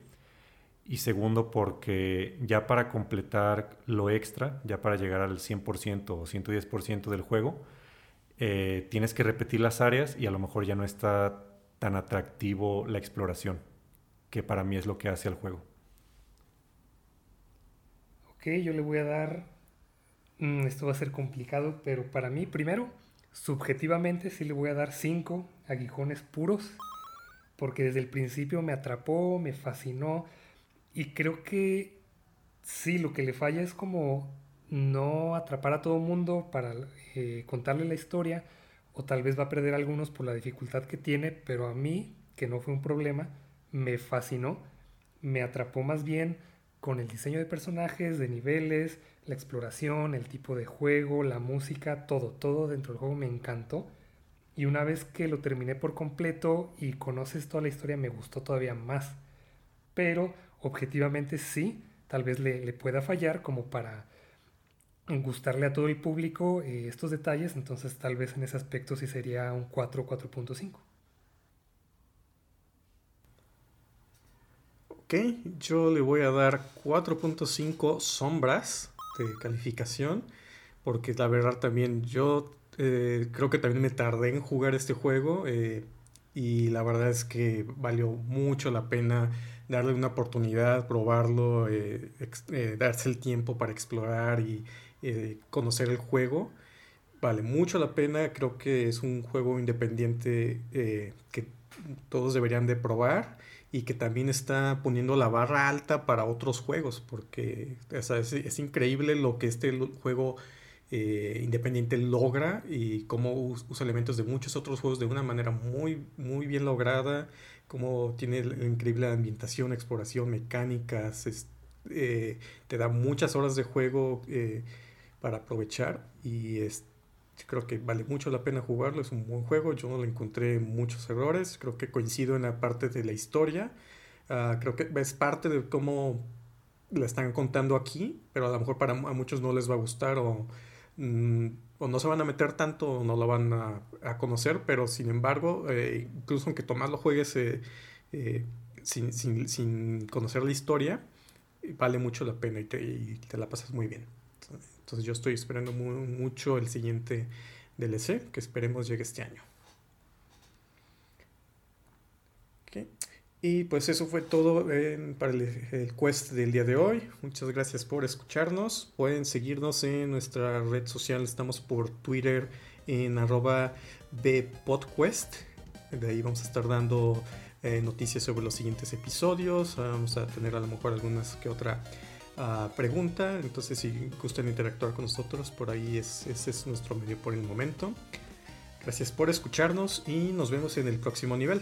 Y segundo, porque ya para completar lo extra, ya para llegar al 100% o 110% del juego, eh, tienes que repetir las áreas y a lo mejor ya no está tan atractivo la exploración, que para mí es lo que hace al juego. Ok, yo le voy a dar. mm, esto va a ser complicado, pero para mí, primero, subjetivamente sí le voy a dar 5 aguijones puros, porque desde el principio me atrapó, me fascinó, y creo que sí, lo que le falla es como no atrapar a todo mundo para eh, contarle la historia, o tal vez va a perder algunos por la dificultad que tiene, pero a mí, que no fue un problema, me fascinó, me atrapó más bien con el diseño de personajes, de niveles, la exploración, el tipo de juego, la música, todo, todo dentro del juego me encantó. Y una vez que lo terminé por completo y conoces toda la historia, me gustó todavía más. Pero objetivamente sí, tal vez le, pueda fallar como para gustarle a todo el público eh, estos detalles. Entonces tal vez en ese aspecto sí sería un 4, 4.5. Ok, yo le voy a dar 4.5 sombras de calificación, porque la verdad también yo eh, creo que también me tardé en jugar este juego eh, y la verdad es que valió mucho la pena darle una oportunidad, probarlo, eh, darse el tiempo para explorar y conocer el juego. Vale mucho la pena, creo que es un juego independiente que todos deberían de probar y que también está poniendo la barra alta para otros juegos, porque es, increíble lo que este juego eh, independiente logra y cómo usa elementos de muchos otros juegos de una manera muy, muy bien lograda, cómo tiene increíble ambientación, exploración, mecánicas, eh, te da muchas horas de juego eh, para aprovechar y es, creo que vale mucho la pena jugarlo, es un buen juego, yo no le encontré muchos errores, creo que coincido en la parte de la historia, ah, creo que es parte de cómo la están contando aquí, pero a lo mejor para muchos no les va a gustar o, mm, o no se van a meter tanto o no lo van a, conocer, pero sin embargo, eh, incluso aunque Tomás lo juegues eh, sin, sin, sin, conocer la historia, vale mucho la pena y te, y te la pasas muy bien. Entonces yo estoy esperando mucho el siguiente DLC, que esperemos llegue este año. Y pues eso fue todo para el, quest del día de hoy. Muchas gracias por escucharnos. Pueden seguirnos en nuestra red social. Estamos por Twitter en arroba bpodquest. De ahí vamos a estar dando eh, noticias sobre los siguientes episodios. Vamos a tener a lo mejor algunas que otra pregunta. Entonces, si gustan interactuar con nosotros, por ahí es, ese es nuestro medio por el momento. Gracias por escucharnos y nos vemos en el próximo nivel.